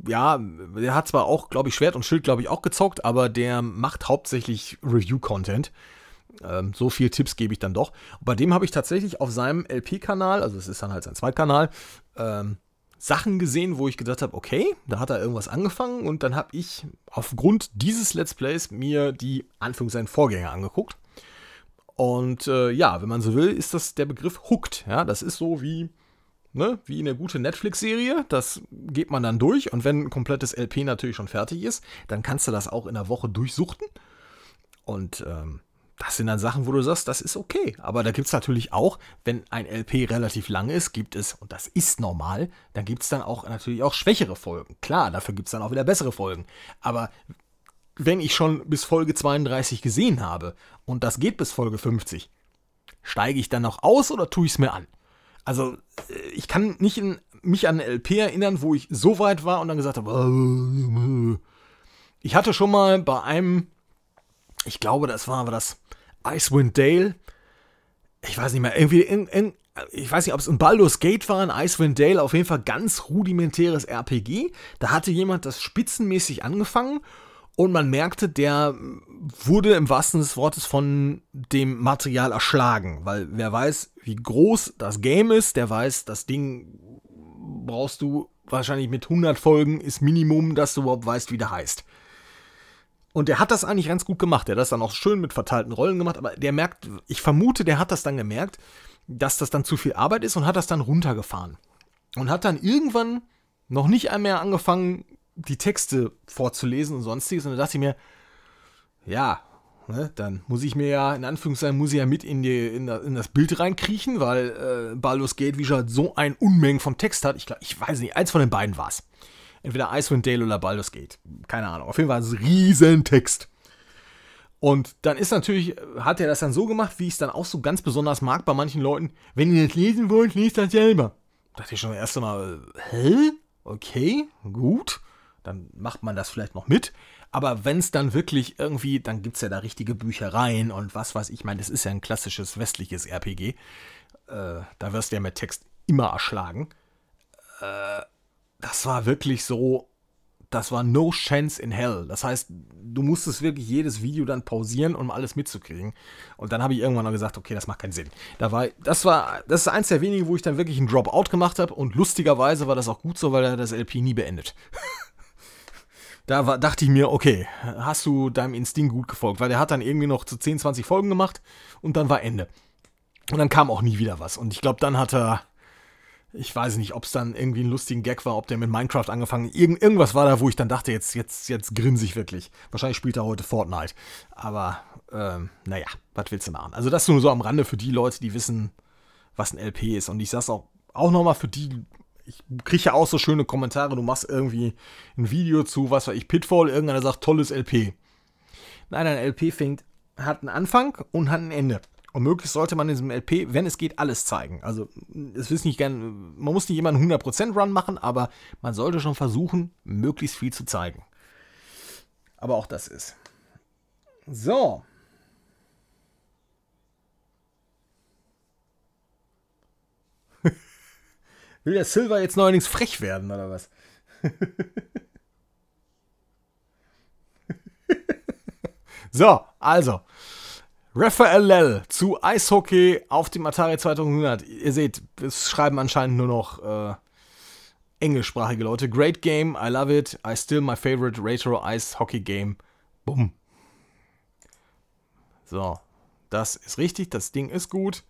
Ja, der hat zwar auch, glaube ich, Schwert und Schild, glaube ich, auch gezockt, aber der macht hauptsächlich Review-Content. Ähm, so viel Tipps gebe ich dann doch. Und bei dem habe ich tatsächlich auf seinem LP-Kanal, also es ist dann halt sein Zweitkanal, ähm, Sachen gesehen, wo ich gedacht habe, okay, da hat er irgendwas angefangen und dann habe ich aufgrund dieses Let's Plays mir die Anführungszeichen Vorgänger angeguckt. Und äh, ja, wenn man so will, ist das der Begriff Hooked. Ja, das ist so wie, ne, wie eine gute Netflix-Serie. Das geht man dann durch und wenn ein komplettes LP natürlich schon fertig ist, dann kannst du das auch in der Woche durchsuchten. Und ähm, das sind dann Sachen, wo du sagst, das ist okay. Aber da gibt es natürlich auch, wenn ein LP relativ lang ist, gibt es, und das ist normal, dann gibt es dann auch natürlich auch schwächere Folgen. Klar, dafür gibt es dann auch wieder bessere Folgen. Aber wenn ich schon bis Folge 32 gesehen habe und das geht bis Folge 50, steige ich dann noch aus oder tue ich es mir an? Also, äh, ich kann nicht in, mich an eine LP erinnern, wo ich so weit war und dann gesagt habe, ich hatte schon mal bei einem, ich glaube, das war aber das Icewind Dale. Ich weiß nicht mehr, irgendwie in, in, ich weiß nicht, ob es ein Baldur's Gate war, ein Icewind Dale, auf jeden Fall ganz rudimentäres RPG. Da hatte jemand das spitzenmäßig angefangen und man merkte, der wurde im wahrsten des Wortes von dem Material erschlagen, weil wer weiß, wie groß das Game ist, der weiß, das Ding brauchst du wahrscheinlich mit 100 Folgen ist Minimum, dass du überhaupt weißt, wie der heißt. Und der hat das eigentlich ganz gut gemacht. Der hat das dann auch schön mit verteilten Rollen gemacht, aber der merkt, ich vermute, der hat das dann gemerkt, dass das dann zu viel Arbeit ist und hat das dann runtergefahren. Und hat dann irgendwann noch nicht einmal angefangen, die Texte vorzulesen und sonstiges. Und da dachte ich mir, ja, ne, dann muss ich mir ja, in Anführungszeichen, muss ich ja mit in, die, in, in das Bild reinkriechen, weil äh, Baldur's Gate, wie schon so ein Unmengen von Text hat. Ich, glaub, ich weiß nicht, eins von den beiden war es. Entweder Icewind Dale oder Baldur's Gate. Keine Ahnung. Auf jeden Fall es riesen Text. Und dann ist natürlich, hat er das dann so gemacht, wie ich es dann auch so ganz besonders mag bei manchen Leuten. Wenn ihr das lesen wollt, lest das selber. Da dachte ich schon das erste Mal, hä? Okay, gut. Dann macht man das vielleicht noch mit. Aber wenn es dann wirklich irgendwie, dann gibt es ja da richtige Büchereien und was weiß ich. Ich meine, das ist ja ein klassisches westliches RPG. Äh, da wirst du ja mit Text immer erschlagen. Äh, das war wirklich so, das war no chance in hell. Das heißt, du musstest wirklich jedes Video dann pausieren, um alles mitzukriegen. Und dann habe ich irgendwann noch gesagt, okay, das macht keinen Sinn. Da war, das war, das ist eins der wenigen, wo ich dann wirklich einen Dropout gemacht habe. Und lustigerweise war das auch gut so, weil er das LP nie beendet. <laughs> da war, dachte ich mir, okay, hast du deinem Instinkt gut gefolgt, weil er hat dann irgendwie noch zu 10, 20 Folgen gemacht und dann war Ende. Und dann kam auch nie wieder was. Und ich glaube, dann hat er ich weiß nicht, ob es dann irgendwie ein lustigen Gag war, ob der mit Minecraft angefangen Irgend, irgendwas war da, wo ich dann dachte, jetzt, jetzt, jetzt grinse ich wirklich. Wahrscheinlich spielt er heute Fortnite. Aber, ähm, naja, was willst du machen? Also das nur so am Rande für die Leute, die wissen, was ein LP ist. Und ich sag's auch, auch nochmal für die, ich kriege ja auch so schöne Kommentare, du machst irgendwie ein Video zu, was weiß ich, Pitfall, irgendeiner sagt, tolles LP. Nein, ein LP fängt, hat einen Anfang und hat ein Ende. Und möglichst sollte man in diesem LP, wenn es geht, alles zeigen. Also, es ist nicht gern, man muss nicht einen 100% Run machen, aber man sollte schon versuchen, möglichst viel zu zeigen. Aber auch das ist. So. <laughs> Will der Silver jetzt neuerdings frech werden, oder was? <laughs> so, also. Raphael Lell zu Eishockey auf dem Atari 2100. Ihr seht, es schreiben anscheinend nur noch äh, englischsprachige Leute. Great game, I love it. I still my favorite retro ice hockey game. Bumm. So, das ist richtig, das Ding ist gut.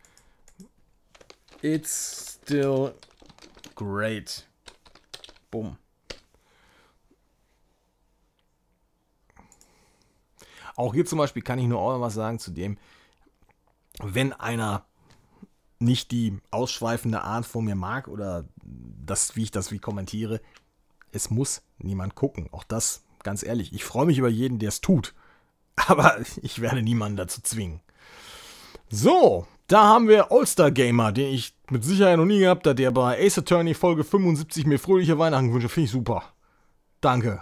It's still great. Bumm. Auch hier zum Beispiel kann ich nur auch noch was sagen zu dem, wenn einer nicht die ausschweifende Art von mir mag oder das, wie ich das wie kommentiere, es muss niemand gucken. Auch das, ganz ehrlich, ich freue mich über jeden, der es tut. <laughs> Aber ich werde niemanden dazu zwingen. So, da haben wir All-Star Gamer, den ich mit Sicherheit noch nie gehabt habe, der bei Ace Attorney Folge 75 mir fröhliche Weihnachten wünsche. Finde ich super. Danke.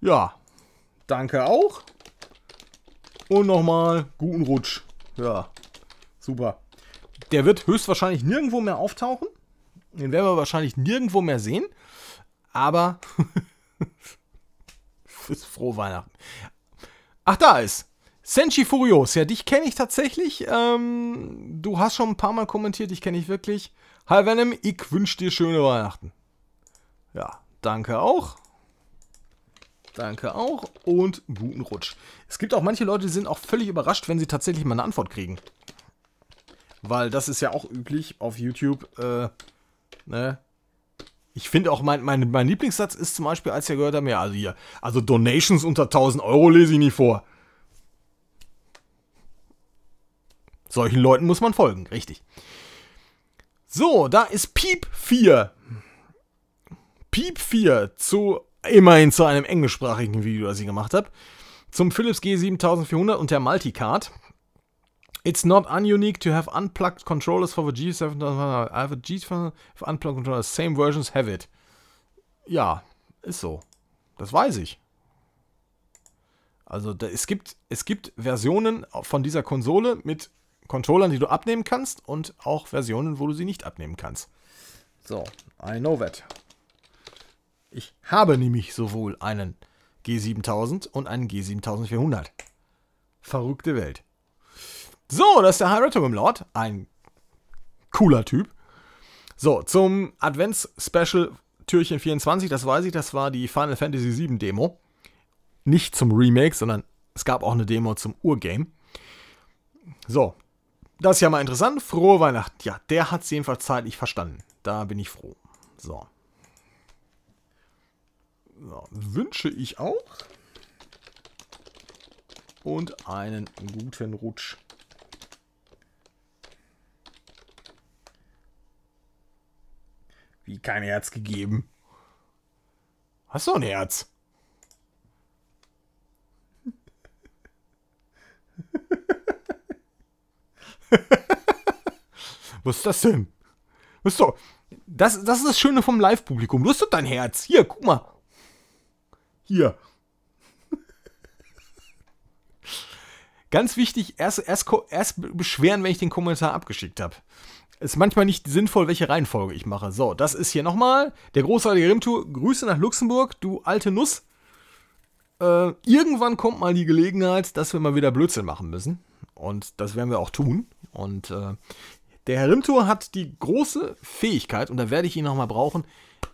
Ja, Danke auch. Und nochmal guten Rutsch. Ja, super. Der wird höchstwahrscheinlich nirgendwo mehr auftauchen. Den werden wir wahrscheinlich nirgendwo mehr sehen. Aber <laughs> ist frohe Weihnachten. Ach, da ist. Senshi Furios. Ja, dich kenne ich tatsächlich. Ähm, du hast schon ein paar Mal kommentiert. Ich kenne dich wirklich. Hi Venom, ich wünsche dir schöne Weihnachten. Ja, danke auch. Danke auch und guten Rutsch. Es gibt auch manche Leute, die sind auch völlig überrascht, wenn sie tatsächlich mal eine Antwort kriegen. Weil das ist ja auch üblich auf YouTube. Äh, ne? Ich finde auch, mein, mein, mein Lieblingssatz ist zum Beispiel, als wir gehört haben, ja, also hier, also Donations unter 1000 Euro lese ich nie vor. Solchen Leuten muss man folgen, richtig. So, da ist Piep 4. Piep 4 zu immerhin zu einem englischsprachigen Video, das ich gemacht habe, zum Philips G7400 und der Multicard. It's not ununique to have unplugged controllers for the G7000. I have a G7 unplugged controllers. Same versions have it. Ja, ist so. Das weiß ich. Also da, es, gibt, es gibt Versionen von dieser Konsole mit Controllern, die du abnehmen kannst und auch Versionen, wo du sie nicht abnehmen kannst. So, I know that. Ich habe nämlich sowohl einen G7000 und einen G7400. Verrückte Welt. So, das ist der High Retro Lord. Ein cooler Typ. So, zum Advents-Special Türchen 24, das weiß ich, das war die Final Fantasy VII Demo. Nicht zum Remake, sondern es gab auch eine Demo zum Urgame. So, das ist ja mal interessant. Frohe Weihnachten. Ja, der hat es jedenfalls zeitlich verstanden. Da bin ich froh. So. Ja, wünsche ich auch. Und einen guten Rutsch. Wie kein Herz gegeben. Hast du ein Herz? <laughs> Was ist das denn? Das, das ist das Schöne vom Live-Publikum. Du hast doch dein Herz. Hier, guck mal. Hier. Ganz wichtig, erst, erst, erst beschweren, wenn ich den Kommentar abgeschickt habe. Ist manchmal nicht sinnvoll, welche Reihenfolge ich mache. So, das ist hier nochmal der großartige Rimtour. Grüße nach Luxemburg, du alte Nuss. Äh, irgendwann kommt mal die Gelegenheit, dass wir mal wieder Blödsinn machen müssen. Und das werden wir auch tun. Und äh, der Herr Rimtour hat die große Fähigkeit, und da werde ich ihn nochmal brauchen,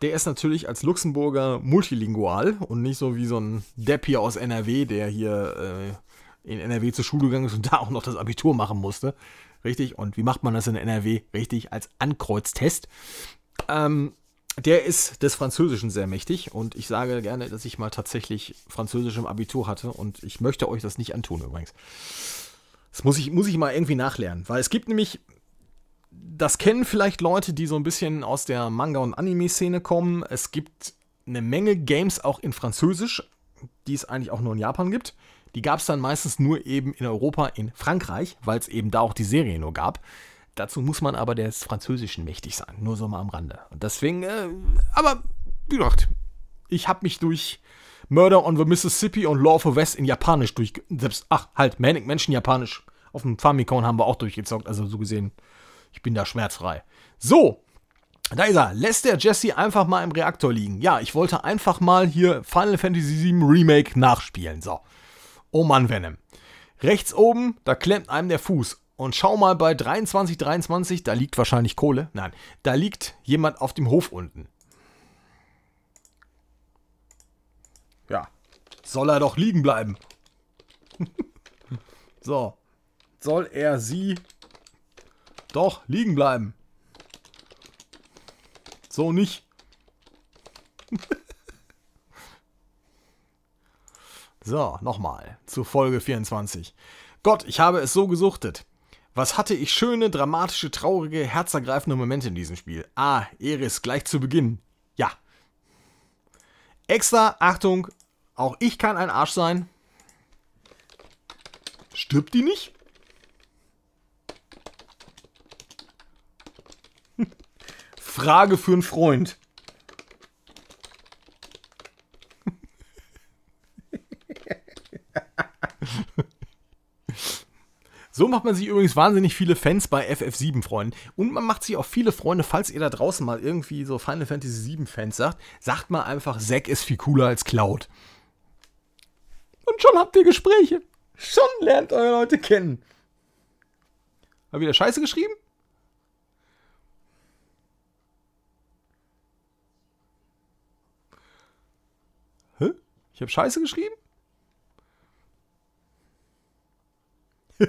der ist natürlich als Luxemburger multilingual und nicht so wie so ein Depp hier aus NRW, der hier äh, in NRW zur Schule gegangen ist und <laughs> da auch noch das Abitur machen musste. Richtig. Und wie macht man das in NRW? Richtig, als Ankreuztest. Ähm, der ist des Französischen sehr mächtig und ich sage gerne, dass ich mal tatsächlich Französisch im Abitur hatte und ich möchte euch das nicht antun übrigens. Das muss ich, muss ich mal irgendwie nachlernen, weil es gibt nämlich, das kennen vielleicht Leute, die so ein bisschen aus der Manga- und Anime-Szene kommen. Es gibt eine Menge Games auch in Französisch, die es eigentlich auch nur in Japan gibt. Die gab es dann meistens nur eben in Europa, in Frankreich, weil es eben da auch die Serie nur gab. Dazu muss man aber des Französischen mächtig sein. Nur so mal am Rande. Und deswegen, äh, aber wie gesagt, ich habe mich durch Murder on the Mississippi und Law of the West in Japanisch durch. Selbst, ach, halt, Manic Menschen Japanisch. Auf dem Famicom haben wir auch durchgezockt. Also so gesehen, ich bin da schmerzfrei. So, da ist er. Lässt der Jesse einfach mal im Reaktor liegen. Ja, ich wollte einfach mal hier Final Fantasy VII Remake nachspielen. So. Oh Mann, Venom. Rechts oben, da klemmt einem der Fuß. Und schau mal bei 23, 23, da liegt wahrscheinlich Kohle. Nein, da liegt jemand auf dem Hof unten. Ja, soll er doch liegen bleiben. <laughs> so, soll er sie doch liegen bleiben. So nicht. <laughs> so, nochmal zu Folge 24. Gott, ich habe es so gesuchtet. Was hatte ich schöne, dramatische, traurige, herzergreifende Momente in diesem Spiel. Ah, Eris, gleich zu Beginn. Ja. Extra, Achtung, auch ich kann ein Arsch sein. Stirbt die nicht? Frage für einen Freund. So macht man sich übrigens wahnsinnig viele Fans bei FF7 Freunden. Und man macht sich auch viele Freunde, falls ihr da draußen mal irgendwie so Final Fantasy 7 Fans sagt, sagt mal einfach, Zack ist viel cooler als Cloud. Und schon habt ihr Gespräche. Schon lernt eure Leute kennen. Hab wieder Scheiße geschrieben? Hä? Ich habe Scheiße geschrieben? <laughs>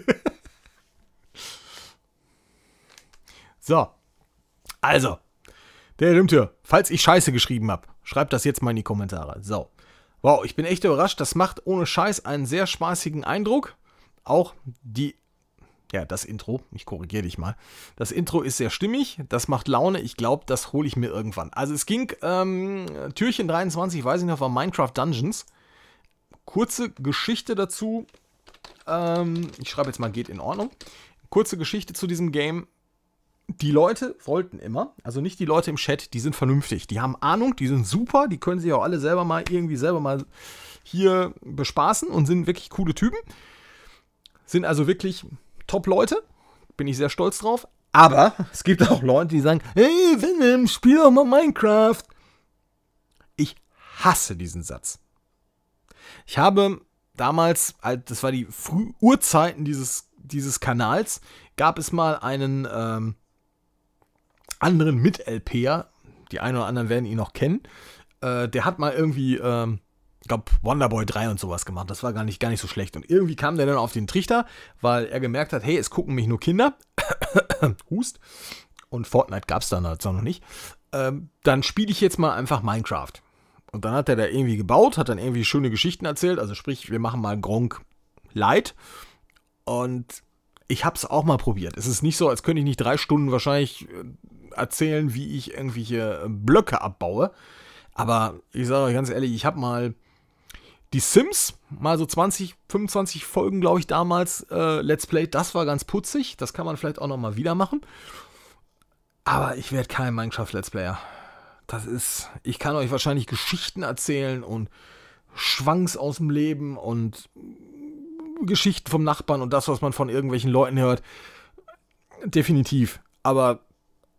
So. Also. Der Rimtür, falls ich Scheiße geschrieben habe, schreibt das jetzt mal in die Kommentare. So. Wow, ich bin echt überrascht. Das macht ohne Scheiß einen sehr spaßigen Eindruck. Auch die. Ja, das Intro. Ich korrigiere dich mal. Das Intro ist sehr stimmig. Das macht Laune. Ich glaube, das hole ich mir irgendwann. Also, es ging. Ähm, Türchen 23, weiß ich noch, war Minecraft Dungeons. Kurze Geschichte dazu. Ähm, ich schreibe jetzt mal, geht in Ordnung. Kurze Geschichte zu diesem Game die Leute wollten immer, also nicht die Leute im Chat, die sind vernünftig, die haben Ahnung, die sind super, die können sich auch alle selber mal irgendwie selber mal hier bespaßen und sind wirklich coole Typen. Sind also wirklich Top-Leute, bin ich sehr stolz drauf. Aber <laughs> es gibt auch Leute, die sagen, hey Venom, spiel doch mal Minecraft. Ich hasse diesen Satz. Ich habe damals, das war die Früh Urzeiten dieses, dieses Kanals, gab es mal einen ähm, anderen Mit-LPer, die einen oder anderen werden ihn noch kennen, äh, der hat mal irgendwie, ähm, glaube, Wonderboy 3 und sowas gemacht. Das war gar nicht, gar nicht so schlecht. Und irgendwie kam der dann auf den Trichter, weil er gemerkt hat, hey, es gucken mich nur Kinder. <coughs> Hust. Und Fortnite gab es dann halt noch nicht. Ähm, dann spiele ich jetzt mal einfach Minecraft. Und dann hat er da irgendwie gebaut, hat dann irgendwie schöne Geschichten erzählt. Also sprich, wir machen mal Gronk Light. Und ich habe es auch mal probiert. Es ist nicht so, als könnte ich nicht drei Stunden wahrscheinlich äh, erzählen, wie ich irgendwelche Blöcke abbaue. Aber ich sage euch ganz ehrlich, ich habe mal die Sims, mal so 20, 25 Folgen, glaube ich, damals äh, Let's Play. Das war ganz putzig. Das kann man vielleicht auch nochmal wieder machen. Aber ich werde kein Minecraft-Let's Player. Das ist, ich kann euch wahrscheinlich Geschichten erzählen und Schwanks aus dem Leben und Geschichten vom Nachbarn und das, was man von irgendwelchen Leuten hört. Definitiv. Aber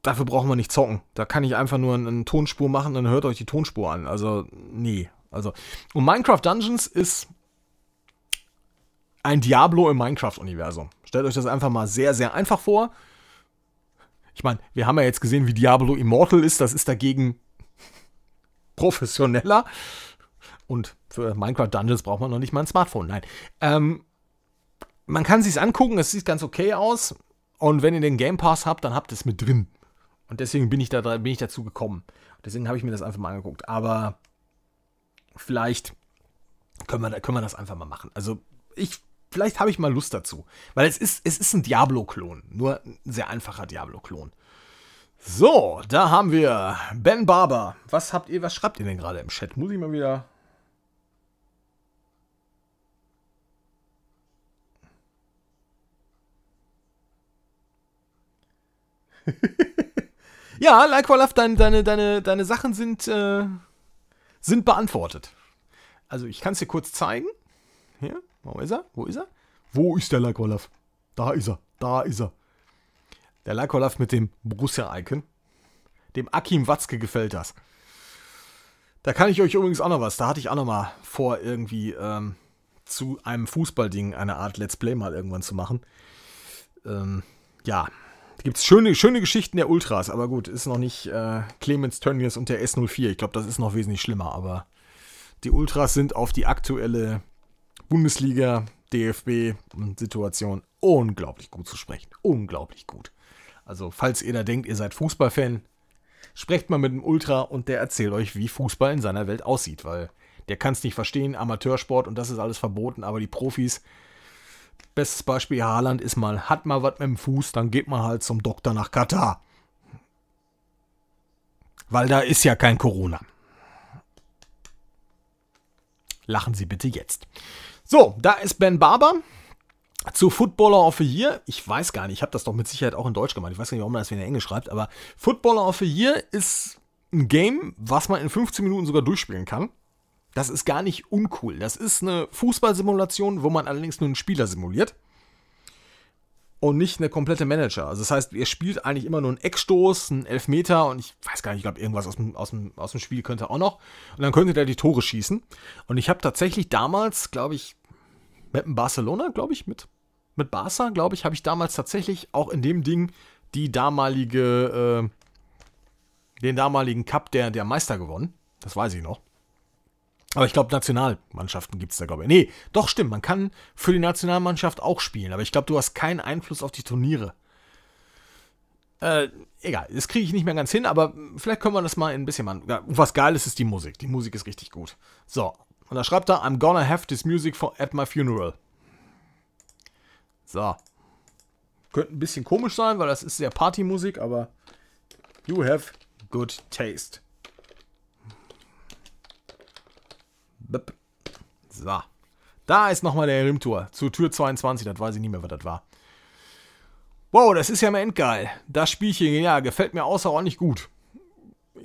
dafür brauchen wir nicht zocken. Da kann ich einfach nur eine, Tonspur machen, dann hört euch die Tonspur an. Also, nee. Also, und Minecraft Dungeons ist ein Diablo im Minecraft-Universum. Stellt euch das einfach mal sehr, sehr einfach vor. Ich meine, wir haben ja jetzt gesehen, wie Diablo Immortal ist. Das ist dagegen professioneller. Und für Minecraft Dungeons braucht man noch nicht mal ein Smartphone. Nein. Ähm, man kann sich's angucken, es sieht ganz okay aus. Und wenn ihr den Game Pass habt, dann habt ihr es mit drin. Und deswegen bin ich, da, bin ich dazu gekommen. Deswegen habe ich mir das einfach mal angeguckt. Aber vielleicht können wir, können wir das einfach mal machen. Also ich, vielleicht habe ich mal Lust dazu. Weil es ist, es ist ein Diablo-Klon. Nur ein sehr einfacher Diablo-Klon. So, da haben wir Ben Barber. Was habt ihr, was schreibt ihr denn gerade im Chat? Muss ich mal wieder. <laughs> ja, like Love, deine, deine, deine, deine Sachen sind, äh, sind beantwortet. Also ich kann es dir kurz zeigen. Hier, wo ist er? Wo ist er? Wo ist der Love? Da ist er. Da ist er. Der Lakolov mit dem Borussia-Icon. Dem Akim Watzke gefällt das. Da kann ich euch übrigens auch noch was. Da hatte ich auch noch mal vor, irgendwie ähm, zu einem Fußballding eine Art Let's Play mal irgendwann zu machen. Ähm, ja, da gibt es schöne, schöne Geschichten der Ultras, aber gut, ist noch nicht äh, Clemens Tönnies und der S04. Ich glaube, das ist noch wesentlich schlimmer, aber die Ultras sind auf die aktuelle Bundesliga, DFB-Situation unglaublich gut zu sprechen. Unglaublich gut. Also, falls ihr da denkt, ihr seid Fußballfan, sprecht mal mit einem Ultra und der erzählt euch, wie Fußball in seiner Welt aussieht, weil der kann es nicht verstehen, Amateursport und das ist alles verboten, aber die Profis, bestes Beispiel Haaland ist mal, hat mal was mit dem Fuß, dann geht man halt zum Doktor nach Katar. Weil da ist ja kein Corona. Lachen Sie bitte jetzt. So, da ist Ben Barber zu Footballer of the Year, ich weiß gar nicht, ich habe das doch mit Sicherheit auch in Deutsch gemacht. Ich weiß gar nicht, warum man das wieder in Englisch schreibt, aber Footballer of the Year ist ein Game, was man in 15 Minuten sogar durchspielen kann. Das ist gar nicht uncool. Das ist eine Fußballsimulation, wo man allerdings nur einen Spieler simuliert. Und nicht eine komplette Manager. Also das heißt, ihr spielt eigentlich immer nur einen Eckstoß, einen Elfmeter und ich weiß gar nicht, ich glaube, irgendwas aus dem, aus, dem, aus dem Spiel könnte auch noch. Und dann könntet ihr die Tore schießen. Und ich habe tatsächlich damals, glaube ich, mit Barcelona, glaube ich, mit, mit Barca, glaube ich, habe ich damals tatsächlich auch in dem Ding die damalige, äh, den damaligen Cup der, der Meister gewonnen. Das weiß ich noch. Aber ich glaube, Nationalmannschaften gibt es da, glaube ich. Nee, doch stimmt, man kann für die Nationalmannschaft auch spielen, aber ich glaube, du hast keinen Einfluss auf die Turniere. Äh, egal, das kriege ich nicht mehr ganz hin, aber vielleicht können wir das mal ein bisschen machen. Ja, was geil ist, ist die Musik. Die Musik ist richtig gut. So, und da schreibt er, I'm gonna have this music for at my funeral. So. Könnte ein bisschen komisch sein, weil das ist sehr Partymusik, aber you have good taste. So. Da ist nochmal der Rimtour zu Tür 22, das weiß ich nicht mehr, was das war. Wow, das ist ja mal endgeil. Das Spielchen, ja, gefällt mir außerordentlich gut.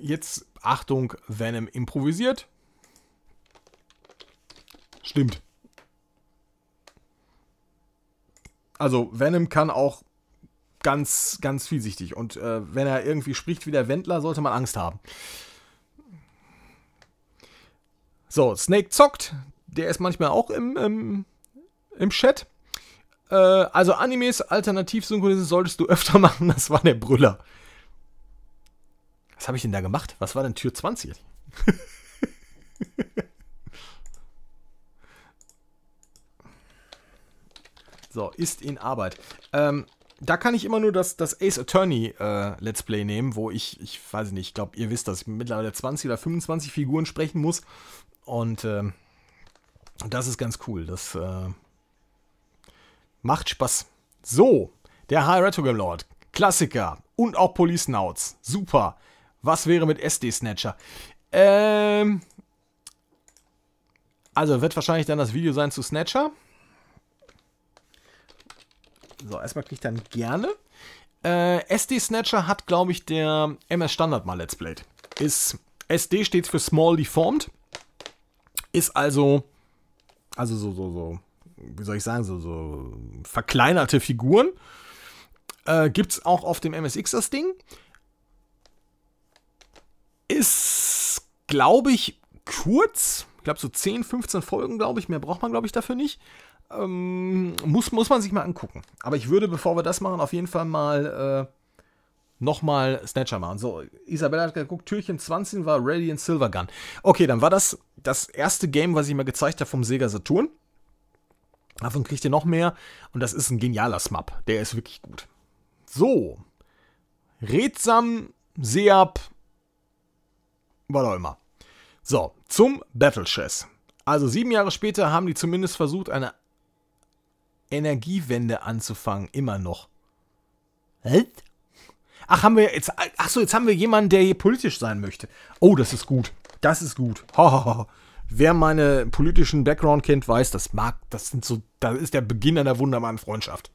Jetzt, Achtung, Venom improvisiert. Stimmt. Also Venom kann auch ganz, ganz vielseitig. Und äh, wenn er irgendwie spricht wie der Wendler, sollte man Angst haben. So, Snake zockt. Der ist manchmal auch im, im, im Chat. Äh, also Animes alternativ synchronisieren solltest du <laughs> öfter machen. Das war der Brüller. Was habe ich denn da gemacht? Was war denn Tür 20? <laughs> So, ist in Arbeit. Ähm, da kann ich immer nur das, das Ace Attorney äh, Let's Play nehmen, wo ich, ich weiß nicht, ich glaube, ihr wisst, dass ich mittlerweile 20 oder 25 Figuren sprechen muss. Und äh, das ist ganz cool. Das äh, macht Spaß. So, der High Retro Game Lord. Klassiker. Und auch Police Nauts. Super. Was wäre mit SD Snatcher? Ähm. Also wird wahrscheinlich dann das Video sein zu Snatcher. So, erstmal kriege ich dann gerne. Äh, SD Snatcher hat, glaube ich, der MS Standard mal Let's Played. Ist, SD steht für Small Deformed. Ist also, also so, so, so, wie soll ich sagen, so, so verkleinerte Figuren. Äh, es auch auf dem MSX das Ding. Ist, glaube ich, kurz. Ich glaube so 10, 15 Folgen, glaube ich. Mehr braucht man, glaube ich, dafür nicht. Ähm, muss, muss man sich mal angucken. Aber ich würde, bevor wir das machen, auf jeden Fall mal äh, nochmal Snatcher machen. So, Isabella hat geguckt, Türchen 20 war Radiant Silver Gun. Okay, dann war das das erste Game, was ich mir gezeigt habe vom Sega Saturn. Davon kriegt ihr noch mehr. Und das ist ein genialer Smap. Der ist wirklich gut. So. Redsam, Seab, was auch immer. So, zum Battle Chess. Also sieben Jahre später haben die zumindest versucht, eine Energiewende anzufangen. Immer noch. Was? Ach, haben wir jetzt. Ach so, jetzt haben wir jemanden, der hier politisch sein möchte. Oh, das ist gut. Das ist gut. Wer meine politischen Background kennt, weiß, das mag, das sind so, das ist der Beginn einer wunderbaren Freundschaft.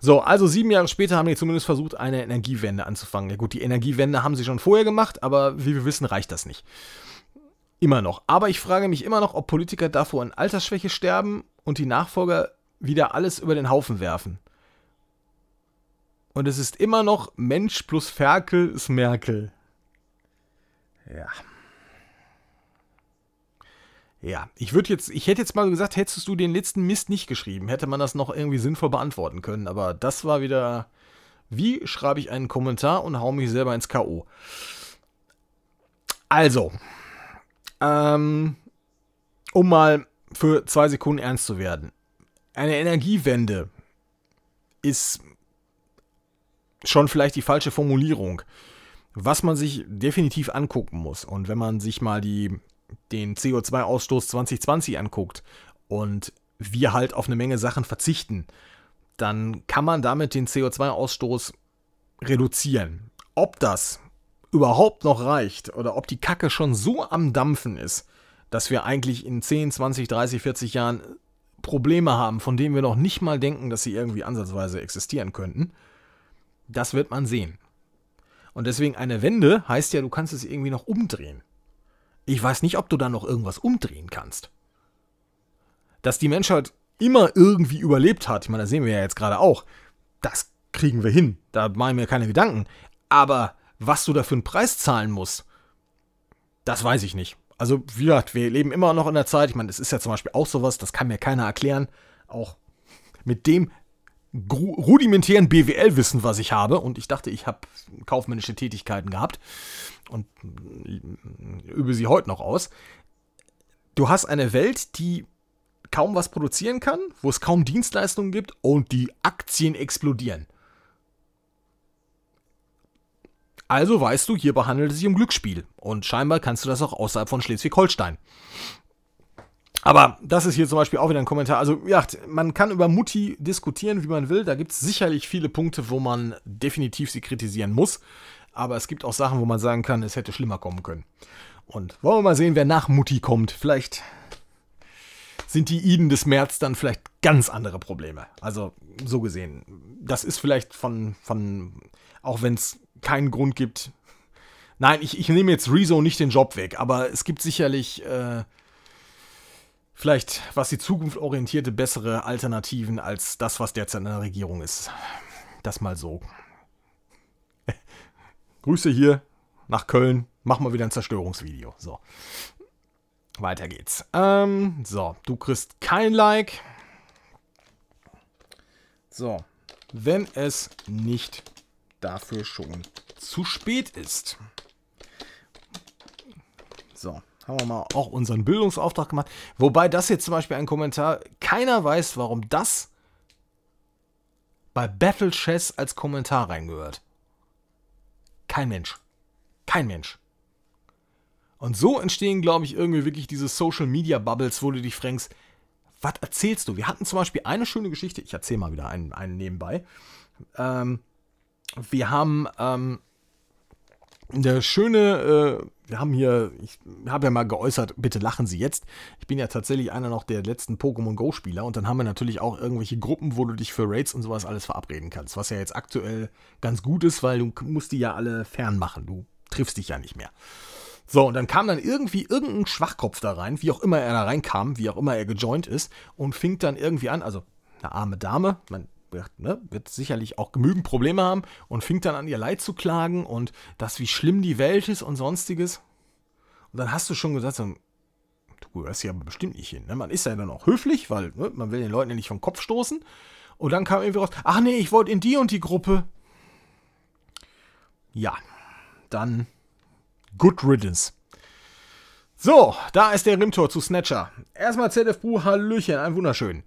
So, also sieben Jahre später haben die zumindest versucht, eine Energiewende anzufangen. Ja gut, die Energiewende haben sie schon vorher gemacht, aber wie wir wissen, reicht das nicht. Immer noch. Aber ich frage mich immer noch, ob Politiker davor an Altersschwäche sterben und die Nachfolger wieder alles über den Haufen werfen. Und es ist immer noch Mensch plus Ferkel ist Merkel. Ja. Ja, ich würde jetzt, ich hätte jetzt mal gesagt, hättest du den letzten Mist nicht geschrieben, hätte man das noch irgendwie sinnvoll beantworten können. Aber das war wieder, wie schreibe ich einen Kommentar und hau mich selber ins K.O. Also, ähm, um mal für zwei Sekunden ernst zu werden. Eine Energiewende ist schon vielleicht die falsche Formulierung. Was man sich definitiv angucken muss, und wenn man sich mal die den CO2-Ausstoß 2020 anguckt und wir halt auf eine Menge Sachen verzichten, dann kann man damit den CO2-Ausstoß reduzieren. Ob das überhaupt noch reicht oder ob die Kacke schon so am Dampfen ist, dass wir eigentlich in 10, 20, 30, 40 Jahren Probleme haben, von denen wir noch nicht mal denken, dass sie irgendwie ansatzweise existieren könnten, das wird man sehen. Und deswegen eine Wende heißt ja, du kannst es irgendwie noch umdrehen. Ich weiß nicht, ob du da noch irgendwas umdrehen kannst. Dass die Menschheit immer irgendwie überlebt hat, ich meine, das sehen wir ja jetzt gerade auch, das kriegen wir hin. Da machen wir keine Gedanken. Aber was du da für einen Preis zahlen musst, das weiß ich nicht. Also, wie gesagt, wir leben immer noch in der Zeit. Ich meine, das ist ja zum Beispiel auch sowas, das kann mir keiner erklären. Auch mit dem rudimentären BWL-Wissen, was ich habe. Und ich dachte, ich habe kaufmännische Tätigkeiten gehabt und übe sie heute noch aus. Du hast eine Welt, die kaum was produzieren kann, wo es kaum Dienstleistungen gibt und die Aktien explodieren. Also weißt du, hierbei handelt es sich um Glücksspiel. Und scheinbar kannst du das auch außerhalb von Schleswig-Holstein. Aber das ist hier zum Beispiel auch wieder ein Kommentar. Also, ja, man kann über Mutti diskutieren, wie man will. Da gibt es sicherlich viele Punkte, wo man definitiv sie kritisieren muss aber es gibt auch Sachen, wo man sagen kann, es hätte schlimmer kommen können. Und wollen wir mal sehen, wer nach Mutti kommt. Vielleicht sind die Iden des März dann vielleicht ganz andere Probleme. Also so gesehen. Das ist vielleicht von, von auch wenn es keinen Grund gibt. Nein, ich, ich nehme jetzt Rezo nicht den Job weg, aber es gibt sicherlich äh, vielleicht, was die Zukunft orientierte, bessere Alternativen als das, was derzeit in der Regierung ist. Das mal so. <laughs> Grüße hier nach Köln. Machen wir wieder ein Zerstörungsvideo. So. Weiter geht's. Ähm, so, du kriegst kein Like. So, wenn es nicht dafür schon zu spät ist. So, haben wir mal auch unseren Bildungsauftrag gemacht. Wobei das jetzt zum Beispiel ein Kommentar, keiner weiß, warum das bei Battle Chess als Kommentar reingehört. Kein Mensch. Kein Mensch. Und so entstehen, glaube ich, irgendwie wirklich diese Social Media Bubbles, wo du dich fragst, was erzählst du? Wir hatten zum Beispiel eine schöne Geschichte, ich erzähle mal wieder einen, einen nebenbei. Ähm, wir haben ähm, eine schöne, äh, wir haben hier, ich habe ja mal geäußert, bitte lachen Sie jetzt. Ich bin ja tatsächlich einer noch der letzten Pokémon Go-Spieler und dann haben wir natürlich auch irgendwelche Gruppen, wo du dich für Raids und sowas alles verabreden kannst. Was ja jetzt aktuell ganz gut ist, weil du musst die ja alle fernmachen. Du triffst dich ja nicht mehr. So, und dann kam dann irgendwie irgendein Schwachkopf da rein, wie auch immer er da reinkam, wie auch immer er gejoint ist, und fing dann irgendwie an, also eine arme Dame, man ne, wird sicherlich auch genügend Probleme haben und fing dann an, ihr Leid zu klagen und das, wie schlimm die Welt ist und sonstiges. Und dann hast du schon gesagt, so, du gehörst hier aber bestimmt nicht hin. Ne? Man ist ja dann auch höflich, weil ne, man will den Leuten ja nicht vom Kopf stoßen. Und dann kam irgendwie raus, ach nee, ich wollte in die und die Gruppe. Ja, dann good riddance. So, da ist der Rimtor zu Snatcher. Erstmal ZF Bru, Hallöchen, ein wunderschön.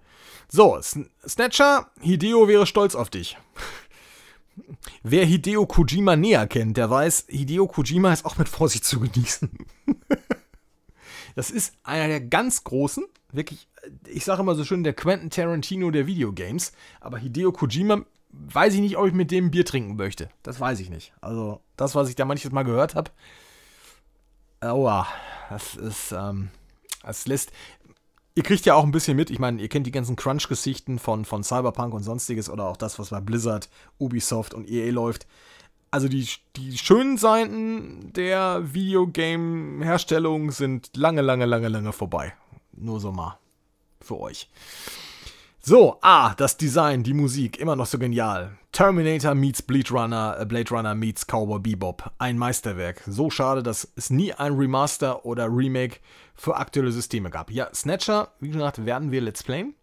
So, Snatcher, Hideo wäre stolz auf dich. <laughs> Wer Hideo Kojima näher kennt, der weiß, Hideo Kojima ist auch mit Vorsicht zu genießen. <laughs> das ist einer der ganz großen, wirklich, ich sage immer so schön, der Quentin Tarantino der Videogames. Aber Hideo Kojima, weiß ich nicht, ob ich mit dem Bier trinken möchte. Das weiß ich nicht. Also, das, was ich da manches Mal gehört habe, aua, das ist, ähm, das lässt, ihr kriegt ja auch ein bisschen mit, ich meine, ihr kennt die ganzen Crunch-Geschichten von, von Cyberpunk und sonstiges oder auch das, was bei Blizzard, Ubisoft und EA läuft. Also die, die schönen Seiten der Videogame-Herstellung sind lange, lange, lange, lange vorbei. Nur so mal für euch. So, ah, das Design, die Musik, immer noch so genial. Terminator meets Blade Runner, äh, Blade Runner meets Cowboy Bebop. Ein Meisterwerk. So schade, dass es nie ein Remaster oder Remake für aktuelle Systeme gab. Ja, Snatcher, wie gesagt, werden wir Let's Playen.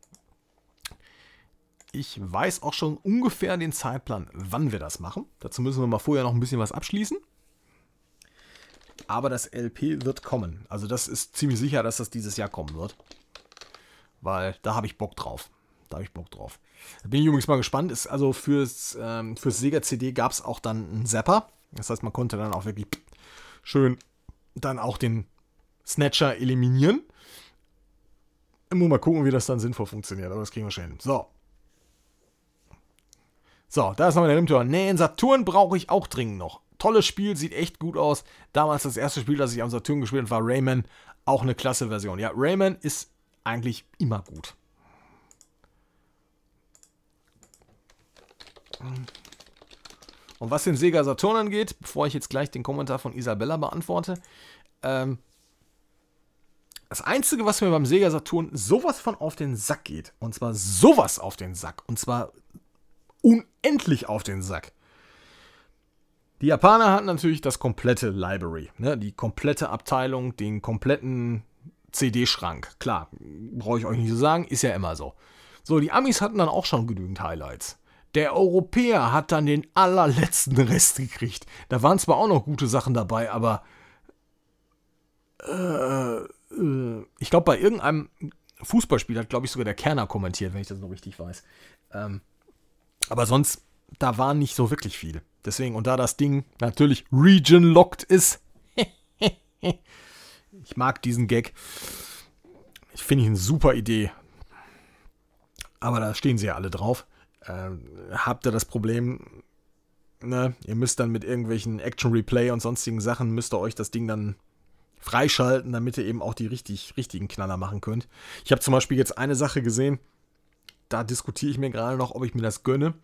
Ich weiß auch schon ungefähr den Zeitplan, wann wir das machen. Dazu müssen wir mal vorher noch ein bisschen was abschließen. Aber das LP wird kommen. Also das ist ziemlich sicher, dass das dieses Jahr kommen wird. Weil da habe ich Bock drauf. Da habe ich Bock drauf. Da bin ich übrigens mal gespannt. Ist, also fürs, ähm, fürs Sega CD gab es auch dann einen Zapper. Das heißt, man konnte dann auch wirklich schön dann auch den Snatcher eliminieren. Ich muss mal gucken, wie das dann sinnvoll funktioniert, aber das kriegen wir schon hin. So. So, da ist nochmal der Rimtor. Nee, in Saturn brauche ich auch dringend noch. Tolles Spiel, sieht echt gut aus. Damals das erste Spiel, das ich am Saturn gespielt habe, war Rayman. Auch eine klasse Version. Ja, Rayman ist eigentlich immer gut. Und was den Sega Saturn angeht, bevor ich jetzt gleich den Kommentar von Isabella beantworte, ähm, das Einzige, was mir beim Sega Saturn sowas von auf den Sack geht, und zwar sowas auf den Sack, und zwar unendlich auf den Sack. Die Japaner hatten natürlich das komplette Library, ne? die komplette Abteilung, den kompletten CD-Schrank. Klar, brauche ich euch nicht zu so sagen, ist ja immer so. So, die Amis hatten dann auch schon genügend Highlights. Der Europäer hat dann den allerletzten Rest gekriegt. Da waren zwar auch noch gute Sachen dabei, aber äh, äh, ich glaube, bei irgendeinem Fußballspiel hat, glaube ich, sogar der Kerner kommentiert, wenn ich das noch richtig weiß. Ähm, aber sonst, da war nicht so wirklich viel. Deswegen, und da das Ding natürlich region-locked ist, <laughs> ich mag diesen Gag. Ich finde ich eine super Idee. Aber da stehen sie ja alle drauf äh, habt ihr das Problem, ne, ihr müsst dann mit irgendwelchen Action Replay und sonstigen Sachen, müsst ihr euch das Ding dann freischalten, damit ihr eben auch die richtig, richtigen Knaller machen könnt. Ich habe zum Beispiel jetzt eine Sache gesehen, da diskutiere ich mir gerade noch, ob ich mir das gönne,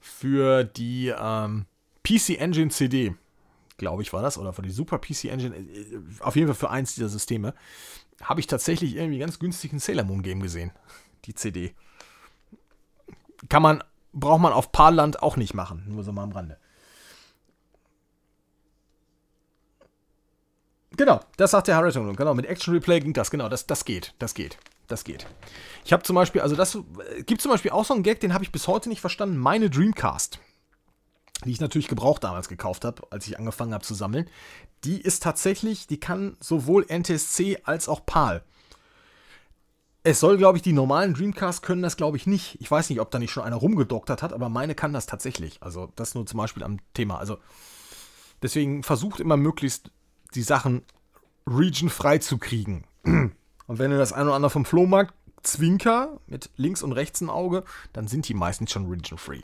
für die ähm, PC Engine CD, glaube ich war das, oder für die Super PC Engine, äh, auf jeden Fall für eins dieser Systeme, habe ich tatsächlich irgendwie ganz günstig ein Sailor Moon Game gesehen, die CD kann man, braucht man auf Paarland auch nicht machen. Nur so mal am Rande. Genau, das sagt der Harriton. Genau, mit Action Replay ging das. Genau, das, das geht. Das geht. Das geht. Ich habe zum Beispiel, also das äh, gibt zum Beispiel auch so einen Gag, den habe ich bis heute nicht verstanden. Meine Dreamcast, die ich natürlich gebraucht damals gekauft habe, als ich angefangen habe zu sammeln, die ist tatsächlich, die kann sowohl NTSC als auch PAL. Es soll, glaube ich, die normalen Dreamcast können das, glaube ich, nicht. Ich weiß nicht, ob da nicht schon einer rumgedoktert hat, aber meine kann das tatsächlich. Also, das nur zum Beispiel am Thema. Also, deswegen versucht immer möglichst die Sachen regionfrei zu kriegen. <clears throat> Und wenn ihr das ein oder andere vom Flohmarkt zwinker mit links und rechts ein Auge, dann sind die meistens schon region-free.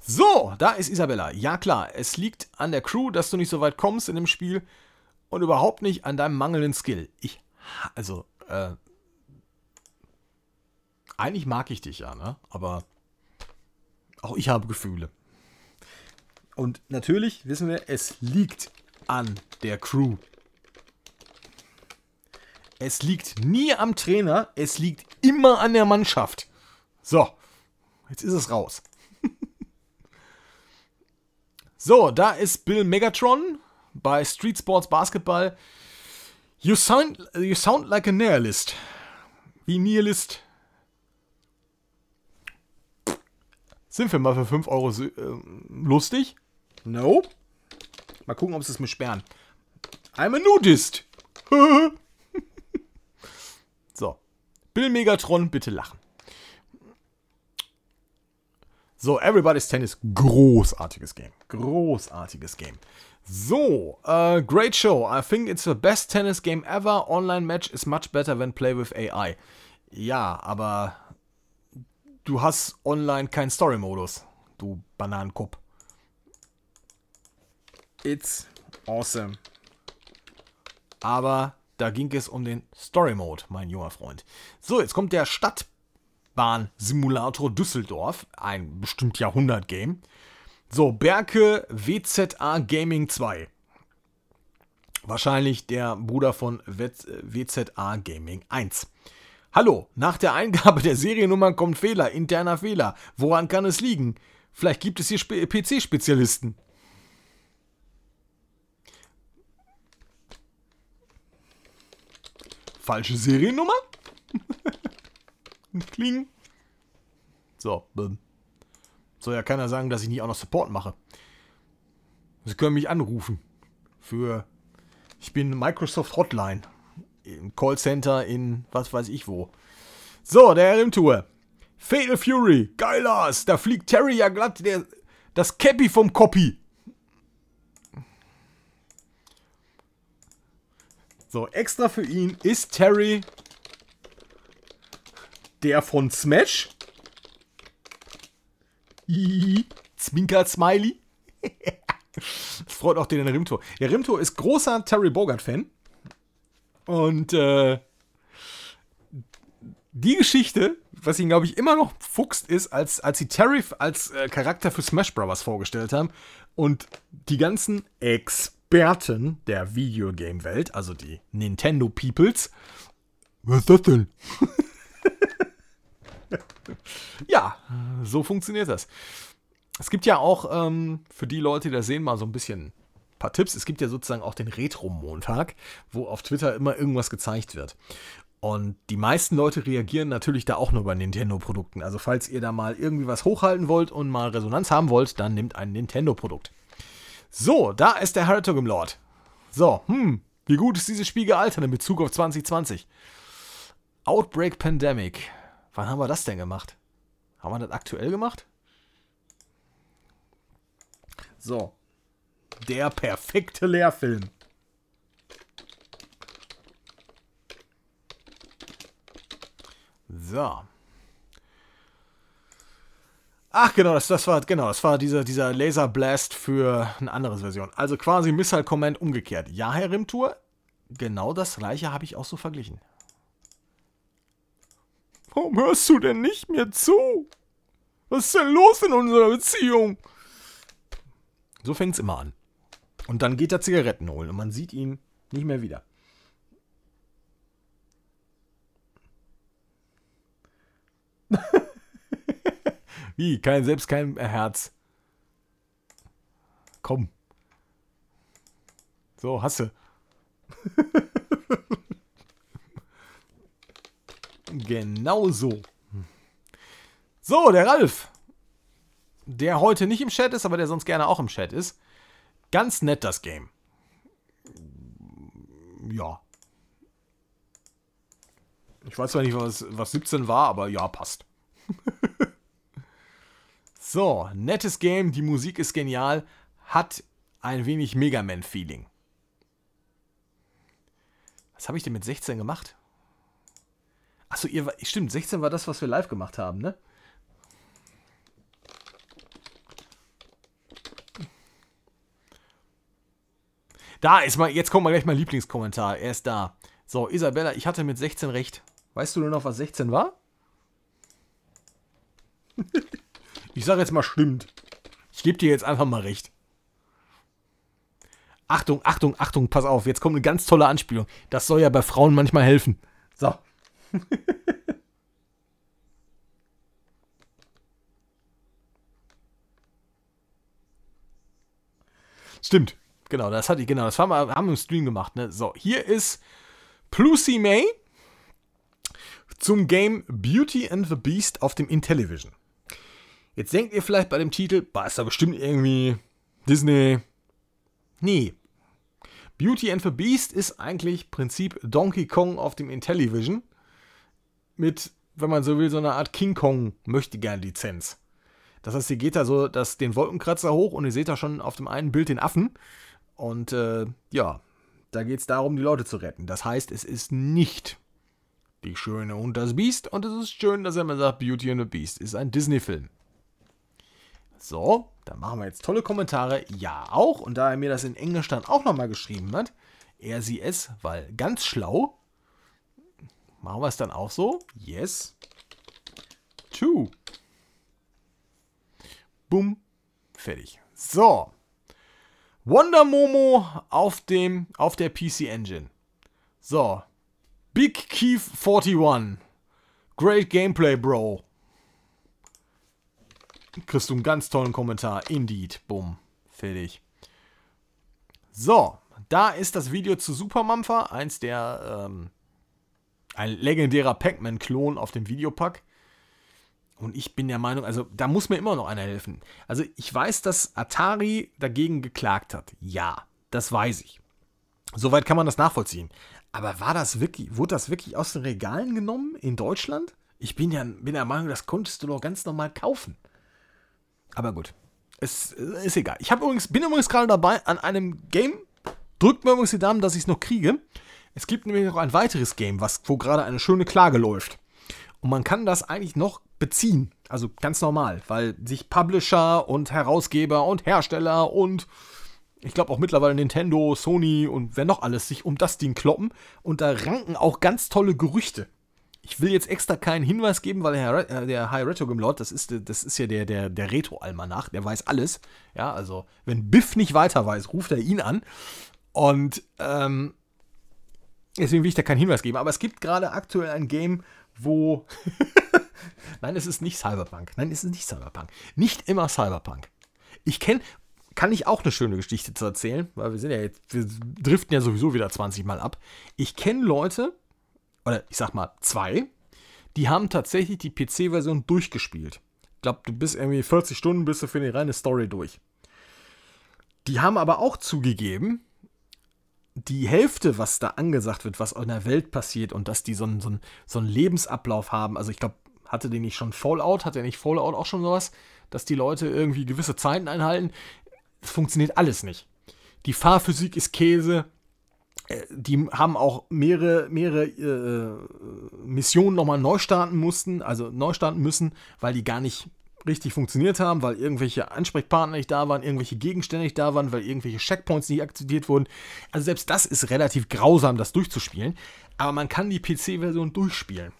So, da ist Isabella. Ja klar, es liegt an der Crew, dass du nicht so weit kommst in dem Spiel und überhaupt nicht an deinem mangelnden Skill. Ich, also, äh, eigentlich mag ich dich ja, ne? Aber auch ich habe Gefühle. Und natürlich wissen wir, es liegt an der Crew. Es liegt nie am Trainer, es liegt immer an der Mannschaft. So, jetzt ist es raus. <laughs> so, da ist Bill Megatron bei Street Sports Basketball. You sound, you sound like a Nihilist. Wie Nihilist Sind wir mal für 5 Euro äh, lustig? No. Mal gucken, ob sie es mir sperren. I'm a nudist. <laughs> so. Bill Megatron, bitte lachen. So, Everybody's Tennis, großartiges Game. Großartiges Game. So, uh, great show. I think it's the best tennis game ever. Online match is much better when play with AI. Ja, aber du hast online keinen Story-Modus, du Bananenkopf. It's awesome. Aber da ging es um den Story-Mode, mein junger Freund. So, jetzt kommt der Stadtbahn-Simulator Düsseldorf. Ein bestimmt Jahrhundert-Game. So, Berke WZA Gaming 2. Wahrscheinlich der Bruder von WZA Gaming 1. Hallo, nach der Eingabe der Seriennummer kommt Fehler, interner Fehler. Woran kann es liegen? Vielleicht gibt es hier PC-Spezialisten. Falsche Seriennummer? <laughs> Kling. So, soll ja keiner sagen, dass ich nicht auch noch Support mache. Sie können mich anrufen. Für. Ich bin Microsoft Hotline im Callcenter in was weiß ich wo. So, der RM-Tour. Fatal Fury, geil aus. Da fliegt Terry ja glatt der, das Cappy vom Copy. So, extra für ihn ist Terry der von Smash. Zwinkert Smiley. <laughs> freut auch den Rimto. Der Rimto ist großer Terry Bogart-Fan. Und äh, die Geschichte, was ihn, glaube ich, immer noch fuchst, ist, als, als sie Terry als äh, Charakter für Smash Bros. vorgestellt haben und die ganzen Experten der Videogame-Welt, also die Nintendo Peoples, was ist das denn? <laughs> ja, so funktioniert das. Es gibt ja auch ähm, für die Leute, die das sehen, mal so ein bisschen paar Tipps. Es gibt ja sozusagen auch den Retro-Montag, wo auf Twitter immer irgendwas gezeigt wird. Und die meisten Leute reagieren natürlich da auch nur bei Nintendo-Produkten. Also falls ihr da mal irgendwie was hochhalten wollt und mal Resonanz haben wollt, dann nehmt ein Nintendo-Produkt. So, da ist der Heratogam Lord. So, hm, wie gut ist dieses Spiel gealtert in Bezug auf 2020? Outbreak Pandemic. Wann haben wir das denn gemacht? Haben wir das aktuell gemacht? So, der perfekte Lehrfilm. So. Ach genau, das, das war genau, das war dieser, dieser Laser Blast für eine andere Version. Also quasi Missile Command umgekehrt. Ja, Herr Rimtour, genau das gleiche habe ich auch so verglichen. Warum hörst du denn nicht mir zu? Was ist denn los in unserer Beziehung? So fängt es immer an. Und dann geht er Zigaretten holen und man sieht ihn nicht mehr wieder. <laughs> Wie? Kein, selbst kein Herz. Komm. So, hasse. <laughs> genau so. So, der Ralf. Der heute nicht im Chat ist, aber der sonst gerne auch im Chat ist. Ganz nett das Game. Ja. Ich weiß zwar nicht, was, was 17 war, aber ja, passt. <laughs> so, nettes Game, die Musik ist genial, hat ein wenig Mega Man-Feeling. Was habe ich denn mit 16 gemacht? Achso, ihr stimmt, 16 war das, was wir live gemacht haben, ne? Da ist mal, jetzt kommt mal gleich mein Lieblingskommentar. Er ist da. So, Isabella, ich hatte mit 16 recht. Weißt du nur noch, was 16 war? <laughs> ich sage jetzt mal stimmt. Ich gebe dir jetzt einfach mal recht. Achtung, Achtung, Achtung, pass auf, jetzt kommt eine ganz tolle Anspielung. Das soll ja bei Frauen manchmal helfen. So. <laughs> Stimmt. Genau, das hatte ich, genau, das haben wir, im Stream gemacht. Ne? So, hier ist Plucy May zum Game Beauty and the Beast auf dem Intellivision. Jetzt denkt ihr vielleicht bei dem Titel, bah, ist da bestimmt irgendwie Disney. Nee. Beauty and the Beast ist eigentlich Prinzip Donkey Kong auf dem Intellivision mit, wenn man so will, so einer Art King Kong möchte gern Lizenz. Das heißt, ihr geht da so das, den Wolkenkratzer hoch und ihr seht da schon auf dem einen Bild den Affen. Und äh, ja, da geht es darum, die Leute zu retten. Das heißt, es ist nicht die Schöne und das Biest. Und es ist schön, dass er immer sagt, Beauty and the Beast ist ein Disney-Film. So, dann machen wir jetzt tolle Kommentare. Ja, auch. Und da er mir das in Englisch dann auch nochmal geschrieben hat, er, sie, es, weil ganz schlau. Machen wir es dann auch so? Yes. Two. Bumm. Fertig. So. Wonder Momo auf dem auf der PC Engine. So. Big Keith 41. Great Gameplay, Bro. Kriegst du einen ganz tollen Kommentar. Indeed. Bumm. Fertig. So. Da ist das Video zu Super Mampfer. Eins der, ähm, ein legendärer Pac-Man-Klon auf dem Videopack. Und ich bin der Meinung, also da muss mir immer noch einer helfen. Also ich weiß, dass Atari dagegen geklagt hat. Ja, das weiß ich. Soweit kann man das nachvollziehen. Aber war das wirklich, wurde das wirklich aus den Regalen genommen in Deutschland? Ich bin ja bin der Meinung, das konntest du doch ganz normal kaufen. Aber gut, es ist egal. Ich übrigens, bin übrigens gerade dabei an einem Game. Drückt mir übrigens die Daumen, dass ich es noch kriege. Es gibt nämlich noch ein weiteres Game, was, wo gerade eine schöne Klage läuft. Und man kann das eigentlich noch beziehen. Also ganz normal, weil sich Publisher und Herausgeber und Hersteller und ich glaube auch mittlerweile Nintendo, Sony und wer noch alles sich um das Ding kloppen. Und da ranken auch ganz tolle Gerüchte. Ich will jetzt extra keinen Hinweis geben, weil der, äh, der High Retro Game Lord, das ist, das ist ja der, der, der Retro-Almanach, der weiß alles. Ja, also wenn Biff nicht weiter weiß, ruft er ihn an. Und ähm, deswegen will ich da keinen Hinweis geben. Aber es gibt gerade aktuell ein Game, wo. <laughs> <laughs> Nein, es ist nicht Cyberpunk. Nein, es ist nicht Cyberpunk. Nicht immer Cyberpunk. Ich kenne, kann ich auch eine schöne Geschichte zu erzählen, weil wir sind ja jetzt, wir driften ja sowieso wieder 20 Mal ab. Ich kenne Leute, oder ich sag mal zwei, die haben tatsächlich die PC-Version durchgespielt. Ich glaube, du bist irgendwie 40 Stunden, bist du für eine reine Story durch. Die haben aber auch zugegeben, die Hälfte, was da angesagt wird, was in der Welt passiert und dass die so einen, so einen, so einen Lebensablauf haben, also ich glaube, hatte die nicht schon Fallout? Hat der nicht Fallout auch schon sowas? Dass die Leute irgendwie gewisse Zeiten einhalten? Es funktioniert alles nicht. Die Fahrphysik ist Käse. Äh, die haben auch mehrere, mehrere äh, Missionen nochmal neu starten mussten, also neu starten müssen, weil die gar nicht richtig funktioniert haben, weil irgendwelche Ansprechpartner nicht da waren, irgendwelche Gegenstände nicht da waren, weil irgendwelche Checkpoints nicht aktiviert wurden. Also selbst das ist relativ grausam, das durchzuspielen. Aber man kann die PC-Version durchspielen.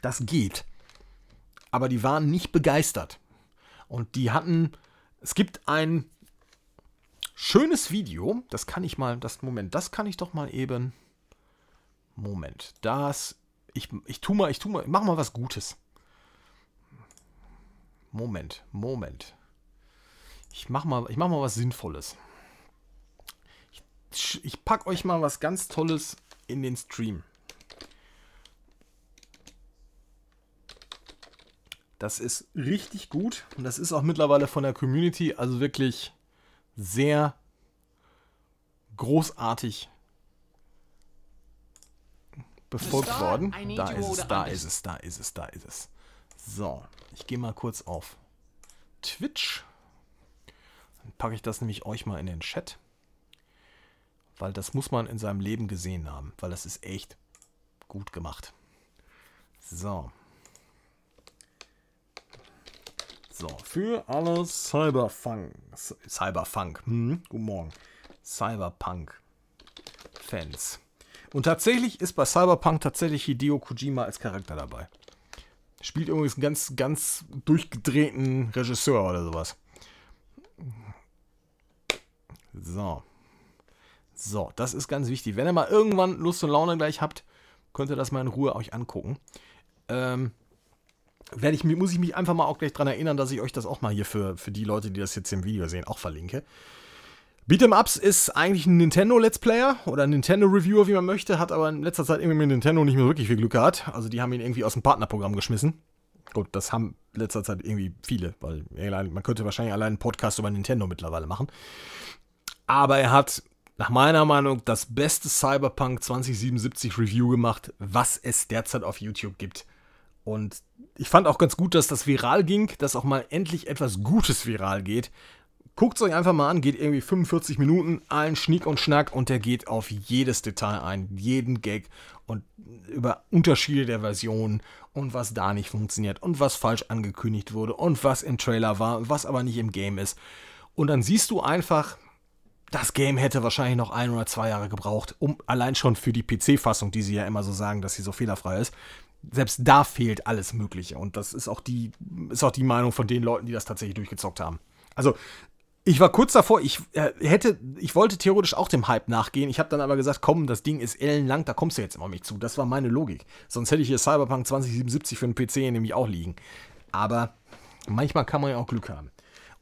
Das geht. Aber die waren nicht begeistert. Und die hatten, es gibt ein schönes Video, das kann ich mal, das Moment, das kann ich doch mal eben. Moment, das, ich, ich tu mal, ich tu mal, mach mal was Gutes. Moment, Moment. Ich mach mal, ich mach mal was Sinnvolles. Ich, ich pack euch mal was ganz Tolles in den Stream. Das ist richtig gut und das ist auch mittlerweile von der Community also wirklich sehr großartig befolgt worden. Da ist es, da ist es, da ist es, da ist es. So, ich gehe mal kurz auf Twitch. Dann packe ich das nämlich euch mal in den Chat. Weil das muss man in seinem Leben gesehen haben. Weil das ist echt gut gemacht. So. So, für alle Cyberpunk. Cyberpunk. Hm, guten Morgen. Cyberpunk-Fans. Und tatsächlich ist bei Cyberpunk tatsächlich Hideo Kojima als Charakter dabei. Spielt übrigens einen ganz, ganz durchgedrehten Regisseur oder sowas. So. So, das ist ganz wichtig. Wenn ihr mal irgendwann Lust und Laune gleich habt, könnt ihr das mal in Ruhe euch angucken. Ähm, werde ich, muss ich mich einfach mal auch gleich daran erinnern, dass ich euch das auch mal hier für, für die Leute, die das jetzt im Video sehen, auch verlinke. Beat'em Ups ist eigentlich ein Nintendo Let's Player oder ein Nintendo Reviewer, wie man möchte, hat aber in letzter Zeit irgendwie mit Nintendo nicht mehr wirklich viel Glück gehabt. Also die haben ihn irgendwie aus dem Partnerprogramm geschmissen. Gut, das haben in letzter Zeit irgendwie viele, weil man könnte wahrscheinlich allein einen Podcast über Nintendo mittlerweile machen. Aber er hat nach meiner Meinung das beste Cyberpunk 2077 Review gemacht, was es derzeit auf YouTube gibt. Und ich fand auch ganz gut, dass das viral ging, dass auch mal endlich etwas Gutes viral geht. Guckt es euch einfach mal an, geht irgendwie 45 Minuten, allen Schnick und Schnack und der geht auf jedes Detail ein, jeden Gag und über Unterschiede der Versionen und was da nicht funktioniert und was falsch angekündigt wurde und was im Trailer war, was aber nicht im Game ist. Und dann siehst du einfach, das Game hätte wahrscheinlich noch ein oder zwei Jahre gebraucht, um allein schon für die PC-Fassung, die sie ja immer so sagen, dass sie so fehlerfrei ist. Selbst da fehlt alles Mögliche. Und das ist auch die, ist auch die Meinung von den Leuten, die das tatsächlich durchgezockt haben. Also, ich war kurz davor, ich äh, hätte, ich wollte theoretisch auch dem Hype nachgehen. Ich habe dann aber gesagt, komm, das Ding ist ellenlang, da kommst du jetzt immer nicht zu. Das war meine Logik. Sonst hätte ich hier Cyberpunk 2077 für den PC nämlich auch liegen. Aber manchmal kann man ja auch Glück haben.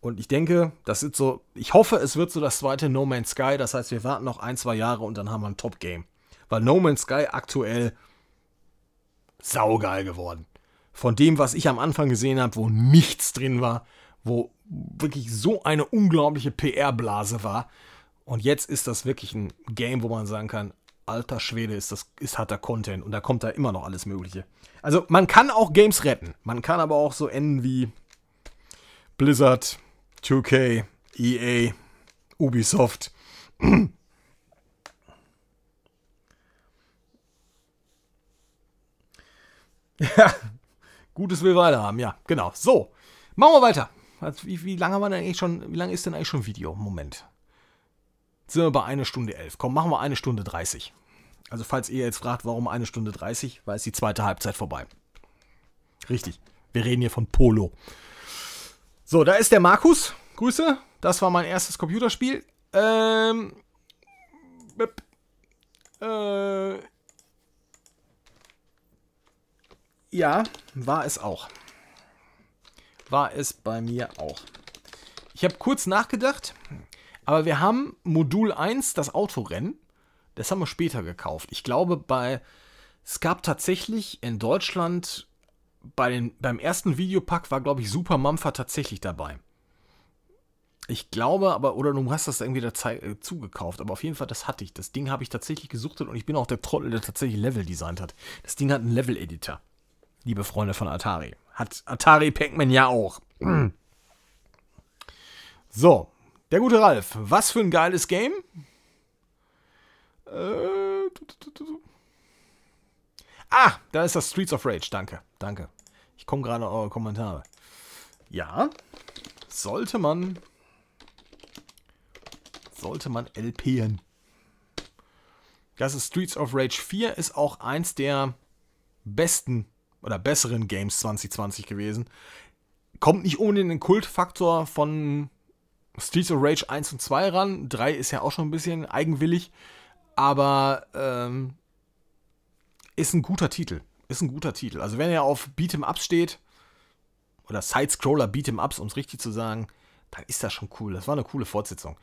Und ich denke, das ist so, ich hoffe, es wird so das zweite No Man's Sky. Das heißt, wir warten noch ein, zwei Jahre und dann haben wir ein Top-Game. Weil No Man's Sky aktuell saugeil geworden. Von dem, was ich am Anfang gesehen habe, wo nichts drin war, wo wirklich so eine unglaubliche PR-Blase war. Und jetzt ist das wirklich ein Game, wo man sagen kann, alter Schwede, ist das, ist, hat da Content und da kommt da immer noch alles Mögliche. Also man kann auch Games retten. Man kann aber auch so enden wie Blizzard, 2K, EA, Ubisoft. Ja, Gutes will weiter haben, ja, genau. So, machen wir weiter. Wie, wie lange wir denn eigentlich schon, wie lange ist denn eigentlich schon Video? Moment. Jetzt sind wir bei einer Stunde elf. Komm, machen wir eine Stunde 30. Also falls ihr jetzt fragt, warum eine Stunde 30, weil es die zweite Halbzeit vorbei. Richtig. Wir reden hier von Polo. So, da ist der Markus. Grüße. Das war mein erstes Computerspiel. Ähm. Äh, ja, war es auch war es bei mir auch. Ich habe kurz nachgedacht, aber wir haben Modul 1, das Autorennen, das haben wir später gekauft. Ich glaube, bei es gab tatsächlich in Deutschland bei den, beim ersten Videopack war, glaube ich, Super Mampfer tatsächlich dabei. Ich glaube, aber, oder du hast das irgendwie dazu äh, zugekauft, aber auf jeden Fall, das hatte ich. Das Ding habe ich tatsächlich gesuchtet und ich bin auch der Trottel, der tatsächlich Level designt hat. Das Ding hat einen Level-Editor. Liebe Freunde von Atari. Hat Atari Pac-Man ja auch. <clears throat> So, der gute Ralf. Was für ein geiles Game. Äh, ah, da ist das Streets of Rage. Danke, danke. Ich komme gerade auf eure Kommentare. Ja, sollte man. Sollte man LPen. Das ist Streets of Rage 4, ist auch eins der besten oder besseren Games 2020 gewesen. Kommt nicht ohne den Kultfaktor von Streets of Rage 1 und 2 ran. 3 ist ja auch schon ein bisschen eigenwillig, aber ähm, ist ein guter Titel. Ist ein guter Titel. Also wenn er auf Beat'em Ups steht, oder Sidescroller Beat'em Ups, um es richtig zu sagen, dann ist das schon cool. Das war eine coole Fortsetzung.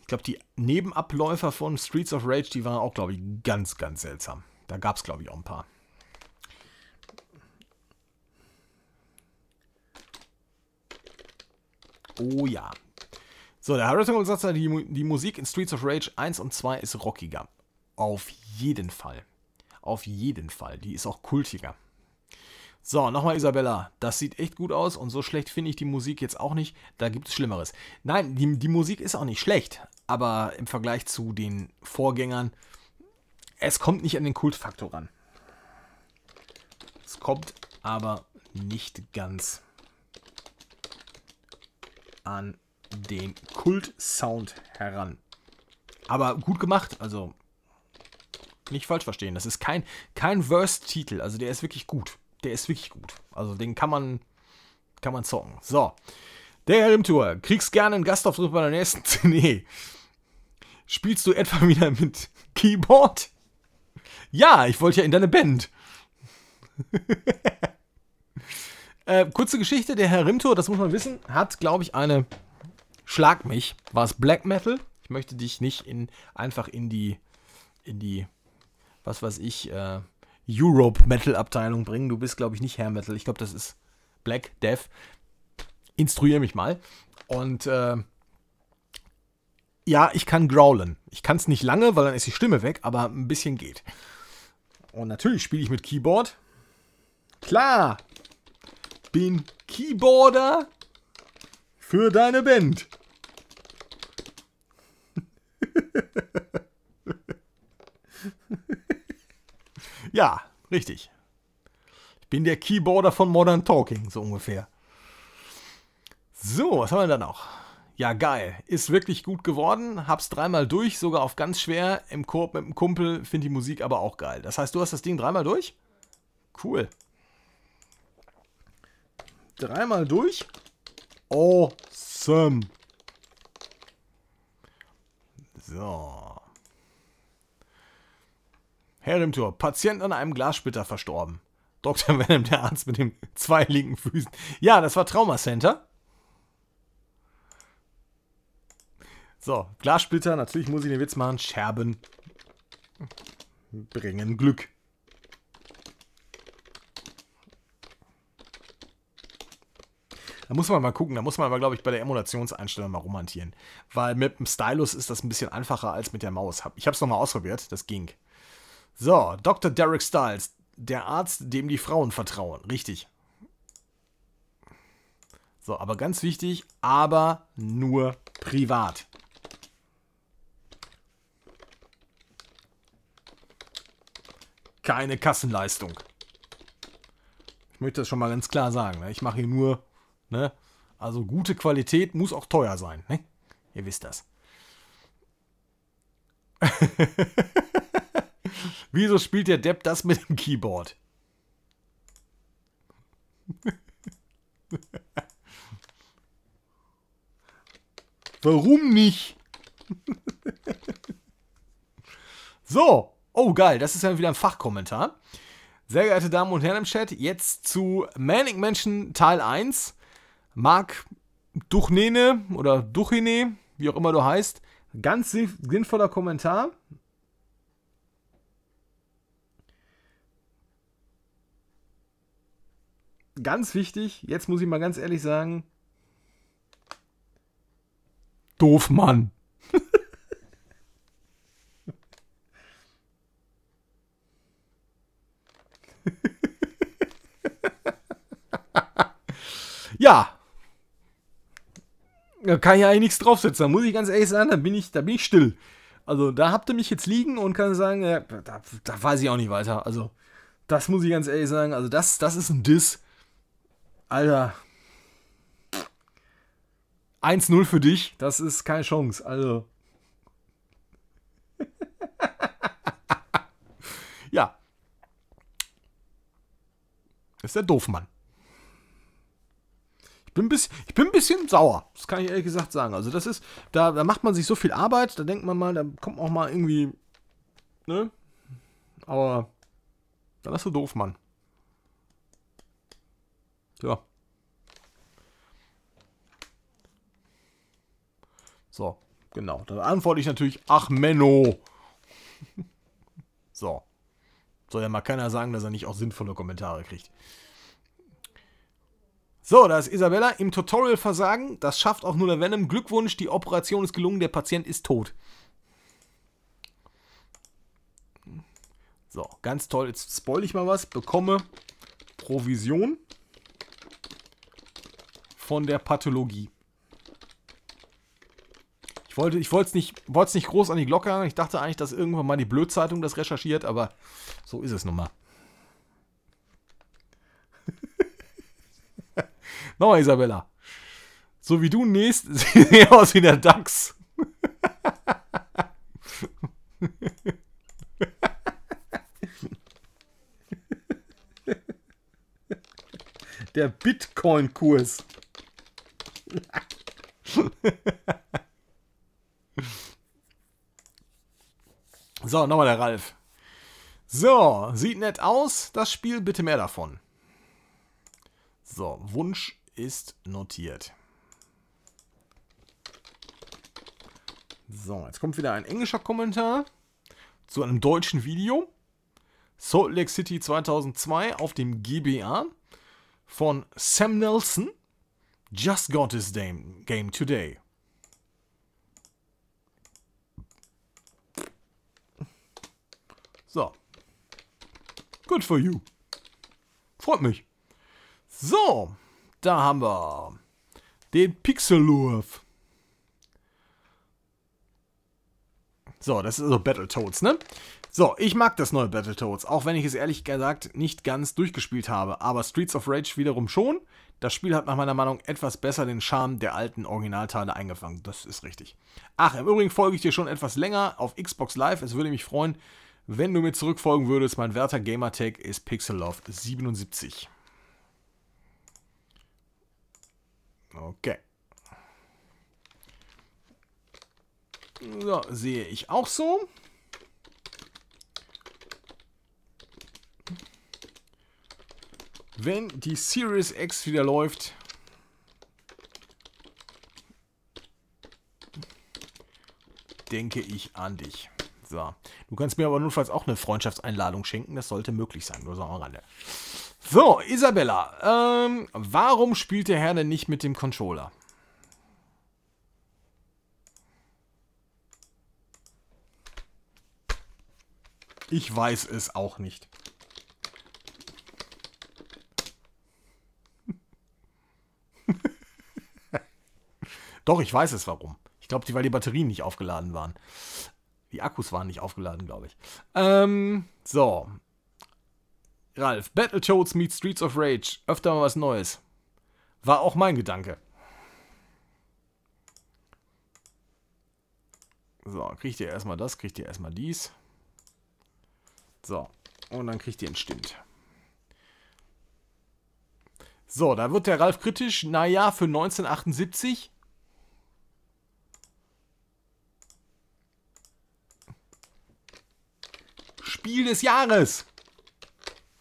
Ich glaube, die Nebenabläufer von Streets of Rage, die waren auch, glaube ich, ganz, ganz seltsam. Da gab es, glaube ich, auch ein paar. Oh ja. So, der Harrison sagt, die, die Musik in Streets of Rage 1 und 2 ist rockiger. Auf jeden Fall. Auf jeden Fall. Die ist auch kultiger. So, nochmal Isabella. Das sieht echt gut aus und so schlecht finde ich die Musik jetzt auch nicht. Da gibt es Schlimmeres. Nein, die, die Musik ist auch nicht schlecht, aber im Vergleich zu den Vorgängern, es kommt nicht an den Kultfaktor ran. Es kommt aber nicht ganz an den Kult-Sound heran. Aber gut gemacht, also nicht falsch verstehen. Das ist kein, kein Worst-Titel, also der ist wirklich gut. Der ist wirklich gut. Also den kann man, kann man zocken. So. Der Rimtour. Kriegst gerne einen Gastauftritt bei der nächsten <laughs> CD. Spielst du etwa wieder mit Keyboard? Ja, ich wollte ja in deine Band. <laughs> Äh, kurze Geschichte, der Herr Rimto, das muss man wissen, hat, glaube ich, eine Schlag mich. War es Black Metal? Ich möchte dich nicht in, einfach in die, in die, was weiß ich, äh, Europe Metal Abteilung bringen. Du bist, glaube ich, nicht Hair Metal. Ich glaube, das ist Black Death. Instruiere mich mal. Und äh, ja, ich kann growlen. Ich kann es nicht lange, weil dann ist die Stimme weg, aber ein bisschen geht. Und natürlich spiele ich mit Keyboard. Klar, bin Keyboarder für deine Band. <laughs> ja, richtig. Ich bin der Keyboarder von Modern Talking, so ungefähr. So, was haben wir da noch? Ja, geil. Ist wirklich gut geworden. Hab's dreimal durch, sogar auf ganz schwer. Im Korb mit dem Kumpel. Find die Musik aber auch geil. Das heißt, du hast das Ding dreimal durch? Cool. Dreimal durch? Awesome. So. Herr im Tor. Patient an einem Glassplitter verstorben. Dr. Venom, <laughs> der Arzt mit den zwei linken Füßen. Ja, das war Trauma Center. So, Glassplitter, natürlich muss ich den Witz machen. Scherben bringen Glück. Da muss man mal gucken, da muss man aber, glaube ich, bei der Emulationseinstellung mal rumhantieren. Weil mit dem Stylus ist das ein bisschen einfacher als mit der Maus. Ich habe es nochmal ausprobiert, das ging. So, Dr. Derek Styles, der Arzt, dem die Frauen vertrauen. Richtig. So, aber ganz wichtig, aber nur privat. keine Kassenleistung. Ich möchte das schon mal ganz klar sagen. Ne? Ich mache hier nur, ne? Also gute Qualität muss auch teuer sein. Ne? Ihr wisst das. <laughs> Wieso spielt der Depp das mit dem Keyboard? <laughs> Warum nicht? <laughs> so, Oh, geil, das ist ja wieder ein Fachkommentar. Sehr geehrte Damen und Herren im Chat, jetzt zu Manic Mansion Teil 1. Marc Duchnene oder Duchine, wie auch immer du heißt. Ganz sinnvoller Kommentar. Ganz wichtig, jetzt muss ich mal ganz ehrlich sagen. Doof, Mann. <laughs> ja. Da kann ich eigentlich nichts draufsetzen. Da muss ich ganz ehrlich sagen, da bin ich, da bin ich still. Also da habt ihr mich jetzt liegen und kann sagen, ja, da, da weiß ich auch nicht weiter. Also, das muss ich ganz ehrlich sagen. Also, das, das ist ein Diss. Alter. 1-0 für dich, das ist keine Chance. Also. <laughs> ja. Ist der Doofmann. Bin, bisschen, ich bin ein bisschen sauer. Das kann ich ehrlich gesagt sagen. Also, das ist, da, da macht man sich so viel Arbeit, da denkt man mal, da kommt auch mal irgendwie, ne? Aber, dann ist du doof, Mann. Ja. So, genau. Dann antworte ich natürlich, ach Menno. <laughs> so. Soll ja mal keiner sagen, dass er nicht auch sinnvolle Kommentare kriegt. So, da ist Isabella im Tutorial versagen. Das schafft auch nur der Venom. Glückwunsch, die Operation ist gelungen, der Patient ist tot. So, ganz toll. Jetzt spoil ich mal was. Bekomme Provision von der Pathologie. Ich wollte ich es nicht, nicht groß an die Glocke haben. Ich dachte eigentlich, dass irgendwann mal die Blödzeitung das recherchiert, aber so ist es nun mal. <laughs> Nochmal, Isabella. So wie du nächst, <laughs> sieht aus wie der Dachs. Der Bitcoin-Kurs. so, nochmal der Ralf. So, sieht nett aus. Das Spiel, bitte mehr davon. So, Wunsch ist notiert. So, jetzt kommt wieder ein englischer Kommentar zu einem deutschen Video. Salt Lake City 2002 auf dem GBA von Sam Nelson. Just got his game today. So. Good for you. Freut mich. So. da haben wir den Pixelurf. So, das ist also Battletoads, ne? So, ich mag das neue Battletoads, auch wenn ich es ehrlich gesagt nicht ganz durchgespielt habe. Aber Streets of Rage wiederum schon. Das Spiel hat nach meiner Meinung etwas besser den Charme der alten Originalteile eingefangen. Das ist richtig. Ach, im Übrigen folge ich dir schon etwas länger auf Xbox Live. Es würde mich freuen, wenn du mir zurückfolgen würdest. Mein werter Gamertag ist Pixelloft77. Okay. Ja, sehe ich auch so. Wenn die Series X wieder läuft, denke ich an dich. So. Du kannst mir aber notfalls auch eine Freundschaftseinladung schenken. Das sollte möglich sein. Nur so am Rande. So, Isabella. Ähm, warum spielt der Herr denn nicht mit dem Controller? Ich weiß es auch nicht. <laughs> Doch, ich weiß es warum. Ich glaube, weil die Batterien nicht aufgeladen waren. Die Akkus waren nicht aufgeladen, glaube ich. Ähm, so. Ralf, Battletoads meets Streets of Rage. Öfter mal was Neues. War auch mein Gedanke. So, kriegt ihr erstmal das, kriegt ihr erstmal dies. So, und dann kriegt ihr einen Stint. So, da wird der Ralf kritisch. Naja, für 1978 Spiel des Jahres.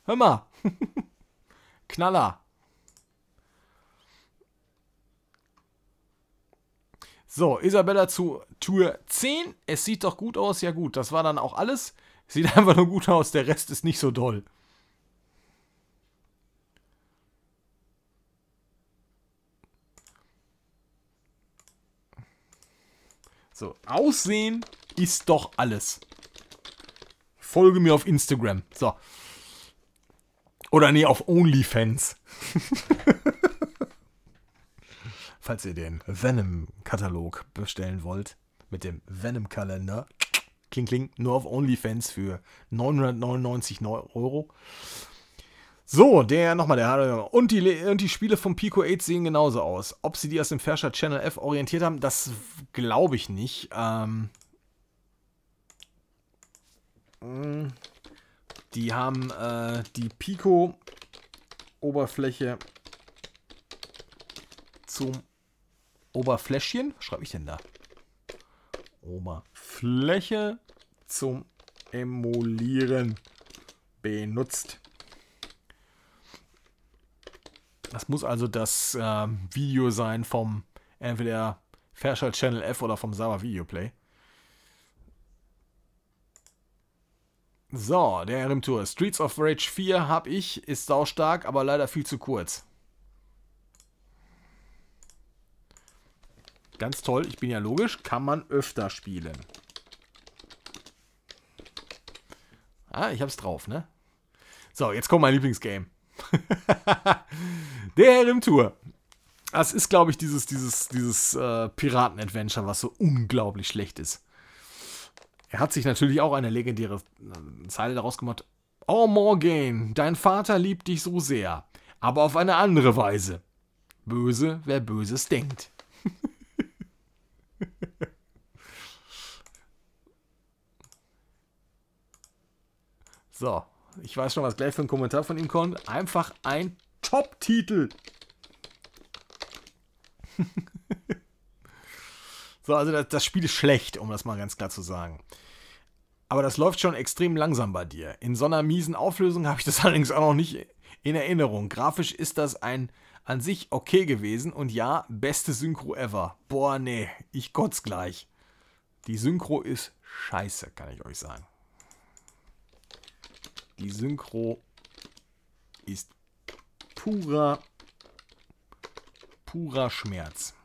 Hör mal. <laughs> Knaller. So, Isabella zu Tour 10. Es sieht doch gut aus. Ja gut, das war dann auch alles. Sieht <laughs> einfach nur gut aus. Der Rest ist nicht so doll. So, Aussehen ist doch alles. Folge mir auf Instagram. So. Oder nee, auf OnlyFans. <laughs> Falls ihr den Venom-Katalog bestellen wollt, mit dem Venom-Kalender, kling kling, nur auf OnlyFans für 999 Euro. So, der nochmal, der und die, und die Spiele von Pico 8 sehen genauso aus. Ob sie die aus dem Fairshare Channel F orientiert haben, das glaube ich nicht. Ähm, die haben äh, die Pico-Oberfläche zum Oberfläschchen. Was schreibe ich denn da? Oberfläche zum Emulieren benutzt. Das muss also das äh, Video sein vom entweder Fairchild Channel F oder vom Sauer Videoplay. So, der RM-Tour. Streets of Rage 4 habe ich, ist saustark, aber leider viel zu kurz. Ganz toll, ich bin ja logisch, kann man öfter spielen. Ah, ich hab's drauf, ne? So, jetzt kommt mein Lieblingsgame. <laughs> der RM-Tour. Das ist, glaube ich, dieses, dieses, dieses äh, Piraten-Adventure, was so unglaublich schlecht ist. Er hat sich natürlich auch eine legendäre äh, Zeile daraus gemacht. Oh Morgan, dein Vater liebt dich so sehr, aber auf eine andere Weise. Böse, wer Böses denkt. <laughs> so, ich weiß schon, was gleich für ein Kommentar von ihm kommt. Einfach ein Top-Titel. <laughs> so, also das, das Spiel ist schlecht, um das mal ganz klar zu sagen. Aber das läuft schon extrem langsam bei dir. In so einer miesen Auflösung habe ich das <laughs> allerdings auch noch nicht in Erinnerung. Grafisch ist das ein an sich okay gewesen und ja, beste Synchro ever. Boah, nee, ich kotz gleich. Die Synchro ist scheiße, kann ich euch sagen. Die Synchro ist purer, purer Schmerz.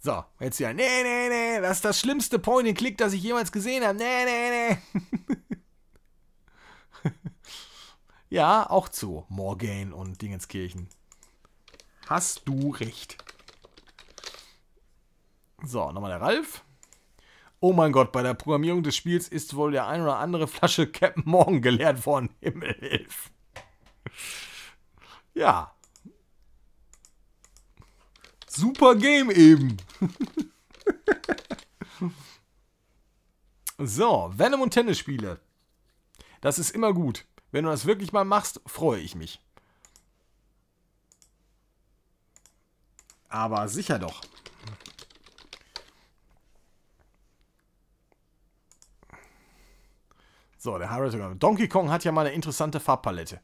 So, jetzt ja. Nee, nee, nee. Das ist das schlimmste Point-and-Click, das ich jemals gesehen habe. Nee, nee, nee. <laughs> ja, auch zu Morgan und Dingenskirchen. Hast du recht. So, nochmal der Ralf. Oh mein Gott, bei der Programmierung des Spiels ist wohl der ein oder andere Flasche Captain Morgan geleert worden. <laughs> Himmelhilf. Ja. Super Game eben. <laughs> so, Venom und Tennisspiele. Das ist immer gut. Wenn du das wirklich mal machst, freue ich mich. Aber sicher doch. So, der Harriet. Donkey Kong hat ja mal eine interessante Farbpalette.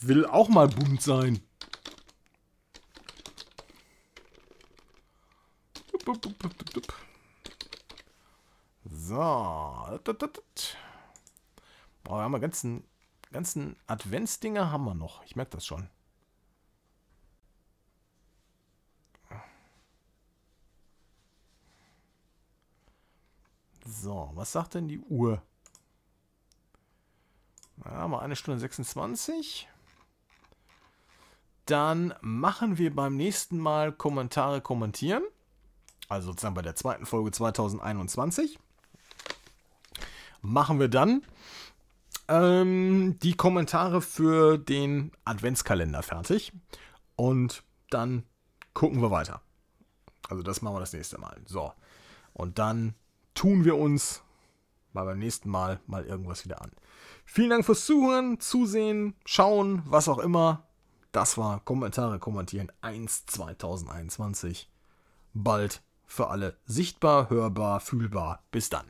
Will auch mal bunt sein. So. Oh, wir haben wir ganzen, ganzen Adventsdinger haben wir noch. Ich merke das schon. So, was sagt denn die Uhr? Ja, mal eine Stunde 26. Dann machen wir beim nächsten Mal Kommentare kommentieren. Also sozusagen bei der zweiten Folge 2021. Machen wir dann ähm, die Kommentare für den Adventskalender fertig. Und dann gucken wir weiter. Also das machen wir das nächste Mal. So. Und dann tun wir uns mal beim nächsten Mal mal irgendwas wieder an. Vielen Dank fürs Zuhören, Zusehen, Schauen, was auch immer. Das war Kommentare kommentieren 1 2021. Bald für alle sichtbar, hörbar, fühlbar. Bis dann.